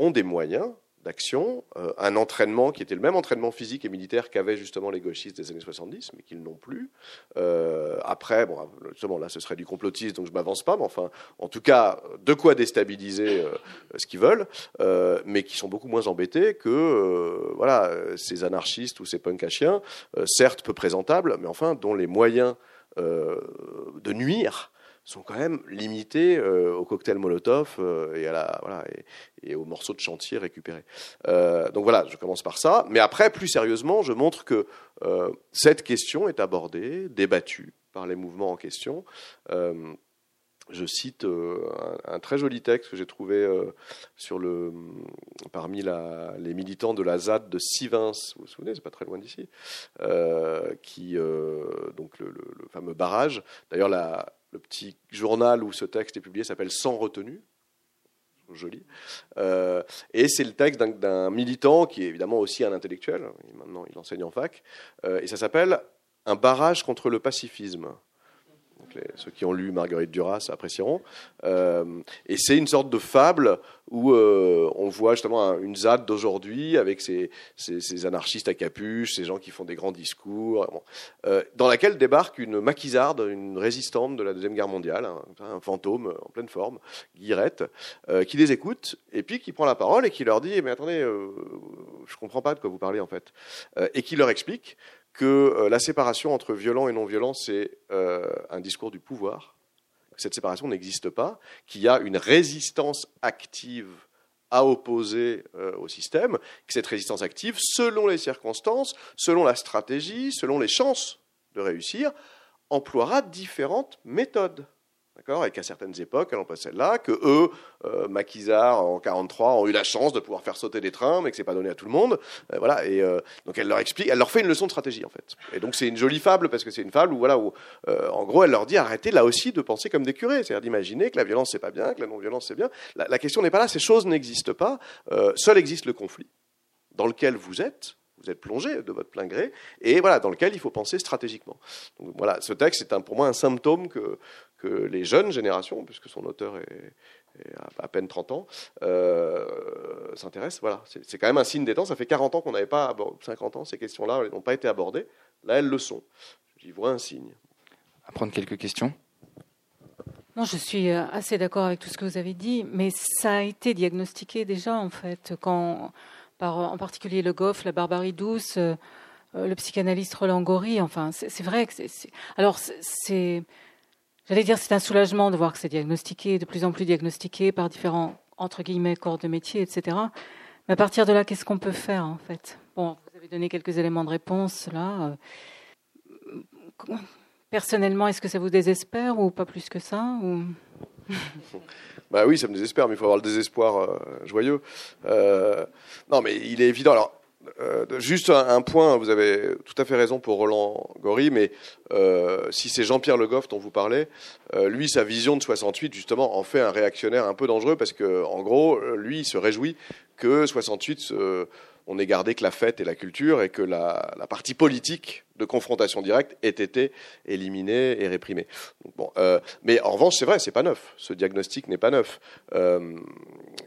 ont des moyens d'action, euh, un entraînement qui était le même entraînement physique et militaire qu'avaient justement les gauchistes des années 70, mais qu'ils n'ont plus. Euh, après, bon, justement, là, ce serait du complotisme, donc je m'avance pas, mais enfin, en tout cas, de quoi déstabiliser euh, ce qu'ils veulent, mais qui sont beaucoup moins embêtés que, voilà, ces anarchistes ou ces punks certes peu présentables, mais enfin, dont les moyens de nuire sont quand même limités euh, au cocktail Molotov euh, et, à la, voilà, et, aux morceaux de chantier récupérés. Euh, donc voilà, je commence par ça. Mais après, plus sérieusement, je montre que cette question est abordée, débattue par les mouvements en question. je cite un, très joli texte que j'ai trouvé sur le, parmi la, les militants de la ZAD de Sivins, vous vous souvenez, c'est pas très loin d'ici, qui donc le, le, fameux barrage. D'ailleurs, la, le petit journal où ce texte est publié s'appelle Sans retenue. Joli. Euh, et c'est le texte d'un militant qui est évidemment aussi un intellectuel. Maintenant, il enseigne en fac. Euh, et ça s'appelle Un barrage contre le pacifisme ceux qui ont lu Marguerite Duras apprécieront. Euh, et c'est une sorte de fable où euh, on voit justement une ZAD d'aujourd'hui avec ces, anarchistes à capuche, ces gens qui font des grands discours, euh, dans laquelle débarque une maquisarde, une résistante de la Deuxième Guerre mondiale, un, fantôme en pleine forme, Guirette, qui les écoute et puis qui prend la parole et qui leur dit Mais attendez, je comprends pas de quoi vous parlez en fait. et qui leur explique que euh, la séparation entre violent et non-violent, c'est euh, un discours du pouvoir. Cette séparation n'existe pas, qu'il y a une résistance active à opposer euh, au système, que cette résistance active, selon les circonstances, selon la stratégie, selon les chances de réussir, emploiera différentes méthodes. Et qu'à certaines époques, elle en passe celle-là, que eux, euh, maquisards en 43, ont eu la chance de pouvoir faire sauter des trains, mais que c'est pas donné à tout le monde. Euh, voilà. Et euh, donc elle leur explique, elle leur fait une leçon de stratégie en fait. Et donc c'est une jolie fable parce que c'est une fable où voilà, où, en gros, elle leur dit arrêtez là aussi de penser comme des curés, c'est-à-dire d'imaginer que la violence c'est pas bien, que la non-violence c'est bien. La, la question n'est pas là, ces choses n'existent pas. seul existe le conflit dans lequel vous êtes vous êtes plongé de votre plein gré, et voilà, dans lequel il faut penser stratégiquement. Donc voilà, ce texte est un, pour moi un symptôme que, que les jeunes générations, puisque son auteur est, à, peine 30 ans, euh, s'intéressent. Voilà, c'est quand même un signe des temps. Ça fait 40 ans qu'on n'avait pas, 50 ans, ces questions-là n'ont pas été abordées. Là, elles le sont. J'y vois un signe. À prendre quelques questions. Non, je suis euh, assez d'accord avec tout ce que vous avez dit, mais ça a été diagnostiqué déjà, en fait, quand, par en particulier le Goff, la barbarie douce, euh, le psychanalyste Roland Gori. Enfin, c'est vrai que c'est. Alors, J'allais dire, c'est un soulagement de voir que c'est diagnostiqué, de plus en plus diagnostiqué par différents, entre guillemets, corps de métier, etc. Mais à partir de là, qu'est-ce qu'on peut faire, en fait? Bon, vous avez donné quelques éléments de réponse, là. Euh, personnellement, est-ce que ça vous désespère ou pas plus que ça ou... Bah oui, ça me désespère, mais il faut avoir le désespoir euh, joyeux. Euh, non, mais il est évident. Alors, euh, juste un, point, vous avez tout à fait raison pour Roland Gori, mais si c'est Jean-Pierre Le Goff dont vous parlez, lui, sa vision de 68, justement, en fait un réactionnaire un peu dangereux parce que, en gros, lui, il se réjouit que 68 on n'ait gardé que la fête et la culture et que la, partie politique de confrontation directe ait été éliminée et réprimée. euh, mais en revanche, c'est vrai, c'est pas neuf. Ce diagnostic n'est pas neuf. Euh,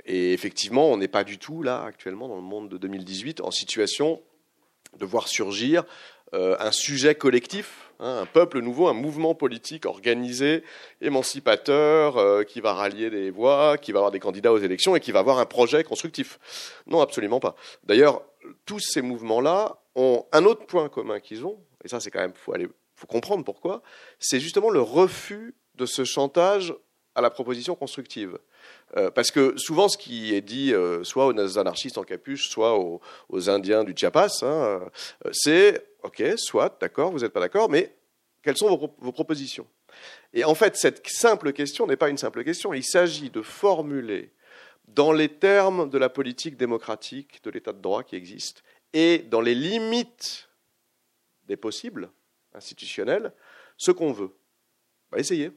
et effectivement, on n'est pas du tout là actuellement dans le monde de 2018 en situation de voir surgir un sujet collectif, hein, un peuple nouveau, un mouvement politique organisé, émancipateur, qui va rallier des voix, qui va avoir des candidats aux élections et qui va avoir un projet constructif. Non, absolument pas. D'ailleurs, tous ces mouvements-là ont un autre point commun qu'ils ont, et ça c'est quand même, faut faut comprendre pourquoi, c'est justement le refus de ce chantage à la proposition constructive. Euh, parce que souvent, ce qui est dit, euh, soit aux anarchistes en capuche, soit aux, Indiens du Chiapas, hein, euh, c'est OK, soit, d'accord, vous n'êtes pas d'accord, mais quelles sont vos, propositions? Et en fait, cette simple question n'est pas une simple question. Il s'agit de formuler dans les termes de la politique démocratique, de l'état de droit qui existe, et dans les limites des possibles institutionnels, ce qu'on veut. Bah, essayez.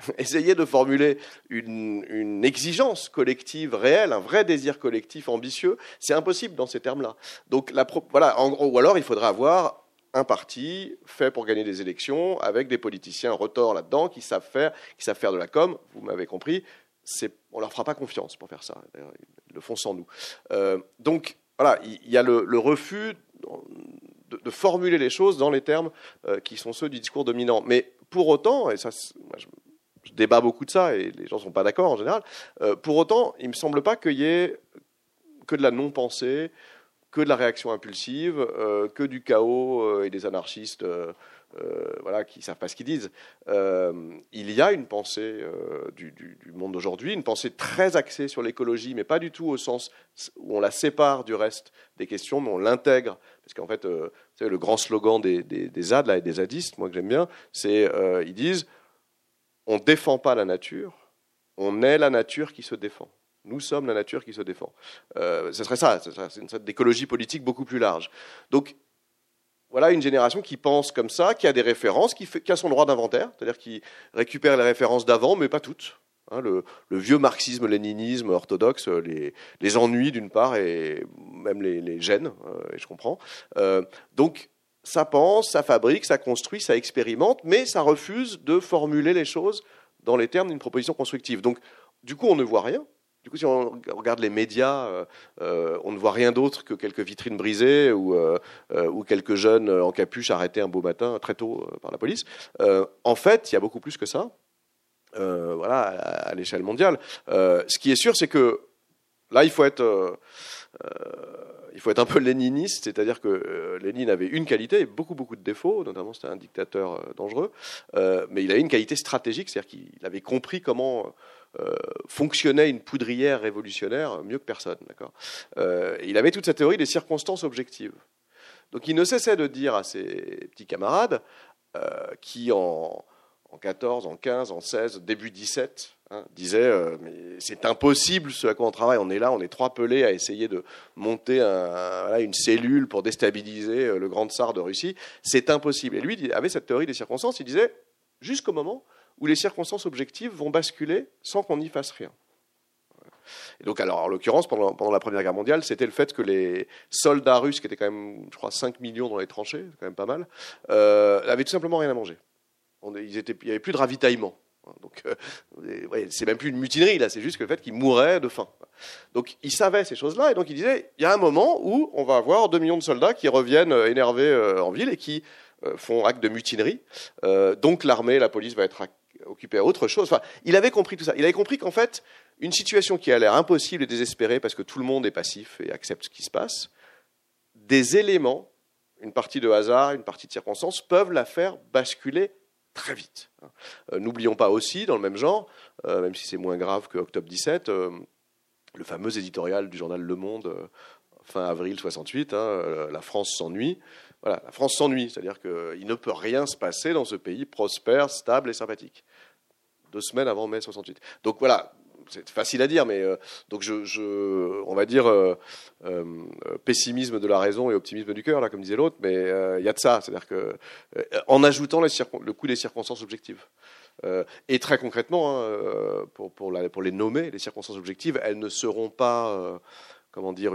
Essayez de formuler une, exigence collective réelle, un vrai désir collectif ambitieux. C'est impossible dans ces termes-là. Donc, voilà, en gros, ou alors il faudra avoir un parti fait pour gagner des élections avec des politiciens retors là-dedans qui savent faire, qui savent faire de la com. Vous m'avez compris on leur fera pas confiance pour faire ça. Ils le font sans nous. Euh, donc voilà, il y a le, refus de, formuler les choses dans les termes euh, qui sont ceux du discours dominant. Mais pour autant, et ça, je, débat beaucoup de ça et les gens ne sont pas d'accord en général. Euh, pour autant, il me semble pas qu'il y ait que de la non-pensée, que de la réaction impulsive, que du chaos et des anarchistes euh, voilà, qui ne savent pas ce qu'ils disent. Euh, il y a une pensée euh, du, monde d'aujourd'hui, une pensée très axée sur l'écologie, mais pas du tout au sens où on la sépare du reste des questions, mais on l'intègre. Parce qu'en fait, le grand slogan des, des, ZAD et des zadistes, moi que j'aime bien, c'est ils disent on ne défend pas la nature, on est la nature qui se défend. Nous sommes la nature qui se défend. ce serait ça, c'est une sorte d'écologie politique beaucoup plus large. Donc voilà une génération qui pense comme ça, qui a des références, qui, a son droit d'inventaire, c'est-à-dire qui récupère les références d'avant, mais pas toutes. Hein, le, vieux marxisme-léninisme orthodoxe les, ennuis d'une part et même les, gêne, euh, et je comprends. Euh, donc ça pense, ça fabrique, ça construit, ça expérimente, mais ça refuse de formuler les choses dans les termes d'une proposition constructive. Donc du coup on ne voit rien, du coup, si on regarde les médias, euh, euh, on ne voit rien d'autre que quelques vitrines brisées ou, euh, ou, quelques jeunes en capuche arrêtés un beau matin très tôt par la police. en fait, il y a beaucoup plus que ça. voilà, à, l'échelle mondiale. ce qui est sûr, c'est que là, il faut être il faut être un peu léniniste, c'est-à-dire que Lénine avait une qualité et beaucoup, beaucoup de défauts, notamment c'était un dictateur dangereux, mais il a une qualité stratégique, c'est-à-dire qu'il avait compris comment euh, fonctionnait une poudrière révolutionnaire mieux que personne. D'accord euh, il avait toute sa théorie des circonstances objectives. Donc il ne cessait de dire à ses petits camarades, euh, qui en, en 14, en 15, en 16, début 17, hein, disaient mais c'est impossible ce à quoi on travaille. On est là, on est trois pelés à essayer de monter une cellule pour déstabiliser le grand tsar de Russie. C'est impossible. Et lui il avait cette théorie des circonstances. Il disait jusqu'au moment où les circonstances objectives vont basculer sans qu'on n'y fasse rien. Et donc, alors, en l'occurrence, pendant, pendant, la Première Guerre mondiale, c'était le fait que les soldats russes, qui étaient quand même, je crois, 5 millions dans les tranchées, quand même pas mal, euh, avaient tout simplement rien à manger. ils étaient, il n'y avait plus de ravitaillement. Donc, euh, c'est même plus une mutinerie, là, c'est juste le fait qu'ils mouraient de faim. Donc, ils savaient ces choses-là, et donc ils disaient, il y a un moment où on va avoir 2 millions de soldats qui reviennent euh, énervés en ville et qui font acte de mutinerie. donc, l'armée, la police va être occupé à autre chose. Enfin, il avait compris tout ça. Il avait compris qu'en fait, une situation qui a l'air impossible et désespérée parce que tout le monde est passif et accepte ce qui se passe, des éléments, une partie de hasard, une partie de circonstance, peuvent la faire basculer très vite. Euh, n'oublions pas aussi, dans le même genre, euh, même si c'est moins grave que Octobre 17, euh, le fameux éditorial du journal Le Monde, fin avril 68, hein, La France s'ennuie. Voilà, la France s'ennuie, c'est-à-dire qu'il ne peut rien se passer dans ce pays prospère, stable et sympathique. Deux semaines avant mai 68. Donc voilà, c'est facile à dire, mais euh, donc je, on va dire euh, euh, pessimisme de la raison et optimisme du cœur, là, comme disait l'autre, mais il y a de ça, c'est-à-dire que en ajoutant le coût des circonstances objectives. et très concrètement, hein, pour, les nommer, les circonstances objectives, elles ne seront pas comment dire,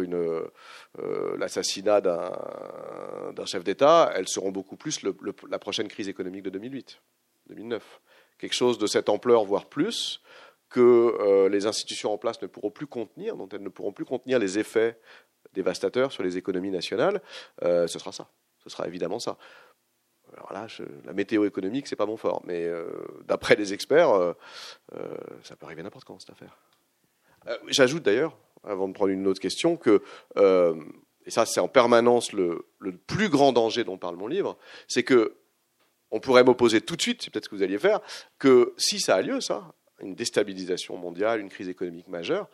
l'assassinat d'un, chef d'État, elles seront beaucoup plus la prochaine crise économique de 2008, 2009. Quelque chose de cette ampleur, voire plus, que euh, les institutions en place ne pourront plus contenir, dont elles ne pourront plus contenir les effets dévastateurs sur les économies nationales, euh, ce sera ça. ce sera évidemment ça. Alors là, la météo économique, c'est pas mon fort, mais d'après les experts, ça peut arriver n'importe quand cette affaire. J'ajoute d'ailleurs, avant de prendre une autre question, que et ça c'est en permanence le, le, plus grand danger dont parle mon livre, c'est que on pourrait m'opposer tout de suite, c'est peut-être ce que vous alliez faire, que si ça a lieu, ça, une déstabilisation mondiale, une crise économique majeure,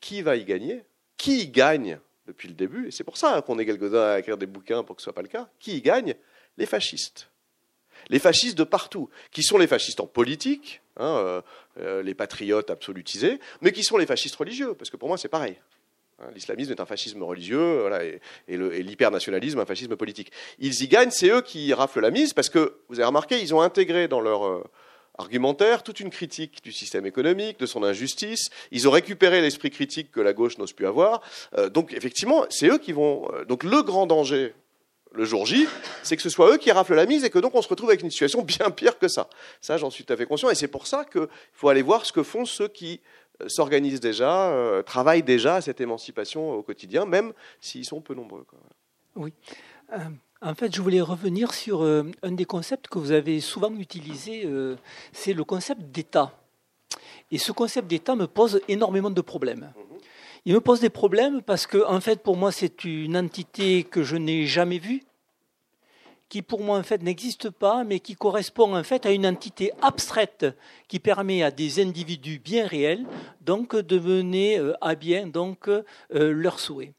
qui va y gagner? Qui y gagne depuis le début? Et c'est pour ça qu'on est quelques-uns à écrire des bouquins pour que ce soit pas le cas. Qui y gagne? Les fascistes. Les fascistes de partout, qui sont les fascistes en politique, hein, euh, euh, les patriotes absolutisés, mais qui sont les fascistes religieux, parce que pour moi c'est pareil. Hein, l'islamisme est un fascisme religieux et, et l'hypernationalisme un fascisme politique. Ils y gagnent, c'est eux qui raflent la mise parce que, vous avez remarqué, ils ont intégré dans leur euh, argumentaire toute une critique du système économique, de son injustice. Ils ont récupéré l'esprit critique que la gauche n'ose plus avoir. Euh, donc, effectivement, c'est eux qui vont. Euh, donc, le grand danger le jour J, c'est que ce soit eux qui raflent la mise et que donc on se retrouve avec une situation bien pire que ça. Ça, j'en suis tout à fait conscient et c'est pour ça qu'il faut aller voir ce que font ceux qui s'organisent déjà, euh, travaillent déjà à cette émancipation au quotidien, même s'ils sont peu nombreux. Oui. Euh, en fait, je voulais revenir sur euh, un des concepts que vous avez souvent utilisé, c'est le concept d'État. Et ce concept d'État me pose énormément de problèmes. Mhm. Il me pose des problèmes parce que, en fait, pour moi, c'est une entité que je n'ai jamais vue, qui pour moi en fait n'existe pas, mais qui correspond en fait à une entité abstraite qui permet à des individus bien réels donc de mener euh, à bien donc euh, leurs souhaits.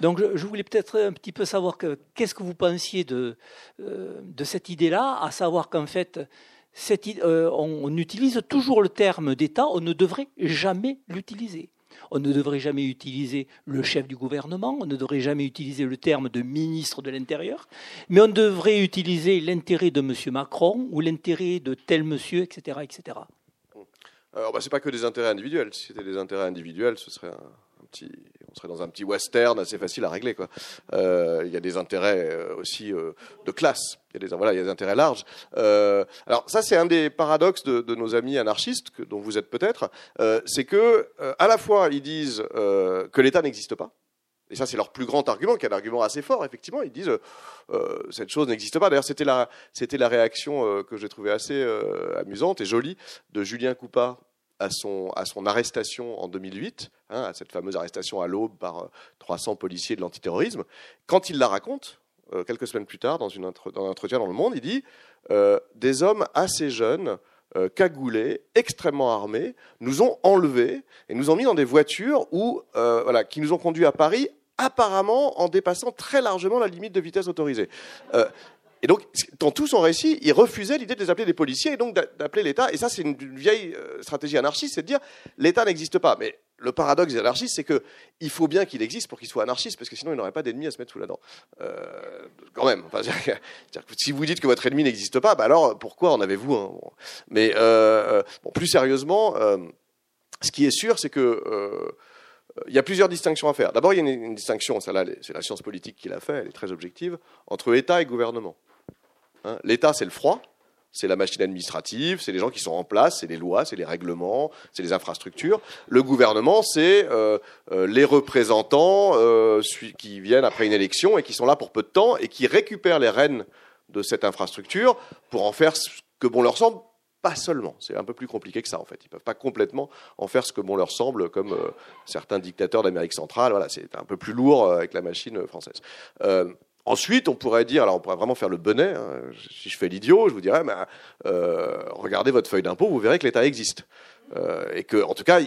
Donc je voulais peut-être un petit peu savoir qu'est-ce que vous pensiez de, euh, de cette idée-là, à savoir qu'en fait cette, on utilise toujours le terme d'État, on ne devrait jamais l'utiliser. On ne devrait jamais utiliser le chef du gouvernement, on ne devrait jamais utiliser le terme de ministre de l'Intérieur, mais on devrait utiliser l'intérêt de M. Macron ou l'intérêt de tel monsieur, etc. etc. Alors, bah, ce n'est pas que des intérêts individuels. Si c'était des intérêts individuels, ce serait un, on serait dans un petit western assez facile à régler. Euh, il y a des intérêts euh, aussi euh, de classe. Il y a des, intérêts larges. alors ça, c'est un des paradoxes de, nos amis anarchistes, dont vous êtes peut-être, c'est que à la fois ils disent que l'État n'existe pas. Et ça, c'est leur plus grand argument, qui est un argument assez fort, effectivement. Ils disent cette chose n'existe pas. D'ailleurs, c'était la réaction que j'ai trouvée assez amusante et jolie de Julien Coupa à son, à son arrestation en 2008, hein, à cette fameuse arrestation à l'aube par 300 euh, policiers de l'antiterrorisme, quand il la raconte, euh, quelques semaines plus tard, dans, une dans un entretien dans Le Monde, il dit euh, Des hommes assez jeunes, cagoulés, extrêmement armés, nous ont enlevés et nous ont mis dans des voitures où, voilà, qui nous ont conduits à Paris apparemment en dépassant très largement la limite de vitesse autorisée. Et donc, dans tout son récit, il refusait l'idée de les appeler des policiers et donc d'appeler l'État. Et ça, c'est une, vieille euh, stratégie anarchiste, c'est de dire l'État n'existe pas. Mais le paradoxe des anarchistes, c'est qu'il faut bien qu'il existe pour qu'il soit anarchiste, parce que sinon, il n'aurait pas d'ennemis à se mettre sous la dent. Euh, quand même. si vous dites que votre ennemi n'existe pas, bah alors pourquoi en avez-vous un Mais euh, plus sérieusement, ce qui est sûr, c'est que il y a plusieurs distinctions à faire. D'abord, il y a une, distinction, c'est la science politique qui l'a fait, elle est très objective, entre État et gouvernement. Hein. L'État, c'est le froid, c'est la machine administrative, c'est les gens qui sont en place, c'est les lois, c'est les règlements, c'est les infrastructures. Le gouvernement, c'est euh, euh, les représentants euh, qui viennent après une élection et qui sont là pour peu de temps et qui récupèrent les rênes de cette infrastructure pour en faire ce que bon leur semble. Pas seulement, c'est un peu plus compliqué que ça en fait. Ils ne peuvent pas complètement en faire ce que bon leur semble, comme certains dictateurs d'Amérique centrale. Voilà, c'est un peu plus lourd avec la machine française. Ensuite, on pourrait dire, alors on pourrait vraiment faire le bonnet. Hein. Si je fais l'idiot, je vous dirais, euh, regardez votre feuille d'impôt, vous verrez que l'État existe. Euh, et que, en tout cas,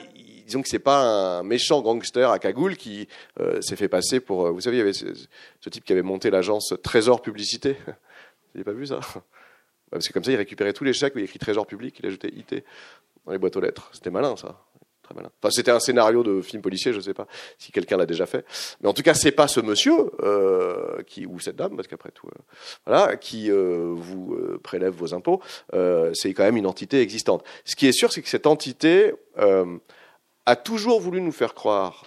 disons que c'est pas un méchant gangster à cagoule qui euh, s'est fait passer pour. Vous savez, il y avait ce, type qui avait monté l'agence Trésor Publicité. Vous n'avez pas vu ça? Parce que comme ça, il récupérait tous les chèques où il écrit Trésor Public, il ajoutait IT dans les boîtes aux lettres. C'était malin, ça. Enfin, c'était un scénario de film policier, je ne sais pas si quelqu'un l'a déjà fait. Mais en tout cas, c'est pas ce monsieur euh, qui ou cette dame, parce qu'après tout, euh, voilà, qui euh, vous prélève vos impôts. C'est quand même une entité existante. Ce qui est sûr, c'est que cette entité a toujours voulu nous faire croire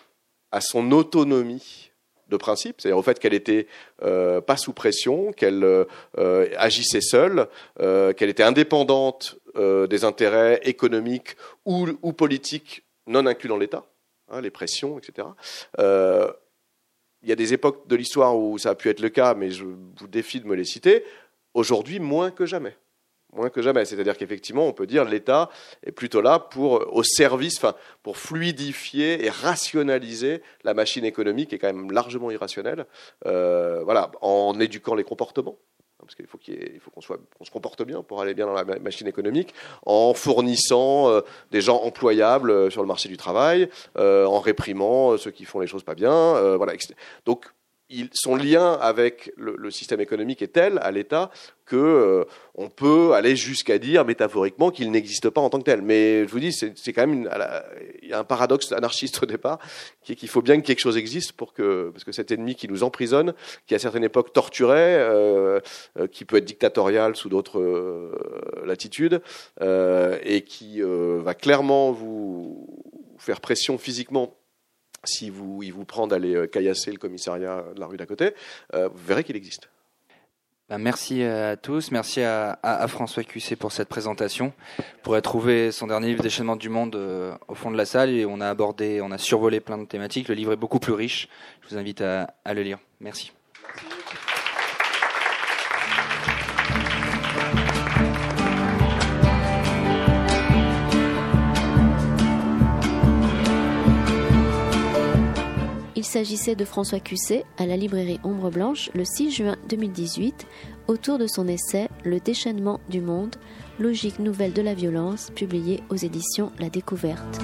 à son autonomie de principe, c'est-à-dire au fait qu'elle était euh, pas sous pression, qu'elle agissait seule, qu'elle était indépendante des intérêts économiques ou politiques non inclus dans l'État, hein, les pressions, etc. Euh, il y a des époques de l'histoire où ça a pu être le cas, mais je vous défie de me les citer. Aujourd'hui, moins que jamais. Moins que jamais. C'est-à-dire qu'effectivement, on peut dire l'État est plutôt là pour, au service, enfin, pour fluidifier et rationaliser la machine économique qui est quand même largement irrationnelle. Euh, voilà, en éduquant les comportements parce qu'il faut qu'on se comporte bien pour aller bien dans la machine économique, en fournissant euh, des gens employables euh, sur le marché du travail, euh, en réprimant ceux qui font les choses pas bien, voilà. Donc son lien avec le, système économique est tel à l'État que euh, on peut aller jusqu'à dire métaphoriquement qu'il n'existe pas en tant que tel. Mais je vous dis, c'est quand même il y a un paradoxe anarchiste au départ, qui est qu'il faut bien que quelque chose existe pour que parce que cet ennemi qui nous emprisonne, qui à certaines époques torturait, euh, euh, qui peut être dictatorial sous d'autres latitudes, et qui va clairement vous faire pression physiquement si vous, il vous prend d'aller euh, caillasser le commissariat de la rue d'à côté, euh, vous verrez qu'il existe. Ben, merci à tous, merci à, François Cussé pour cette présentation. Vous pourrez trouver son dernier livre Déchaînement du monde euh, au fond de la salle et on a abordé, on a survolé plein de thématiques. Le livre est beaucoup plus riche. Je vous invite à le lire. Merci. Il s'agissait de François Cusset à la librairie Ombre Blanche le 6 juin 2018 autour de son essai Le déchaînement du monde, logique nouvelle de la violence, publié aux éditions La Découverte.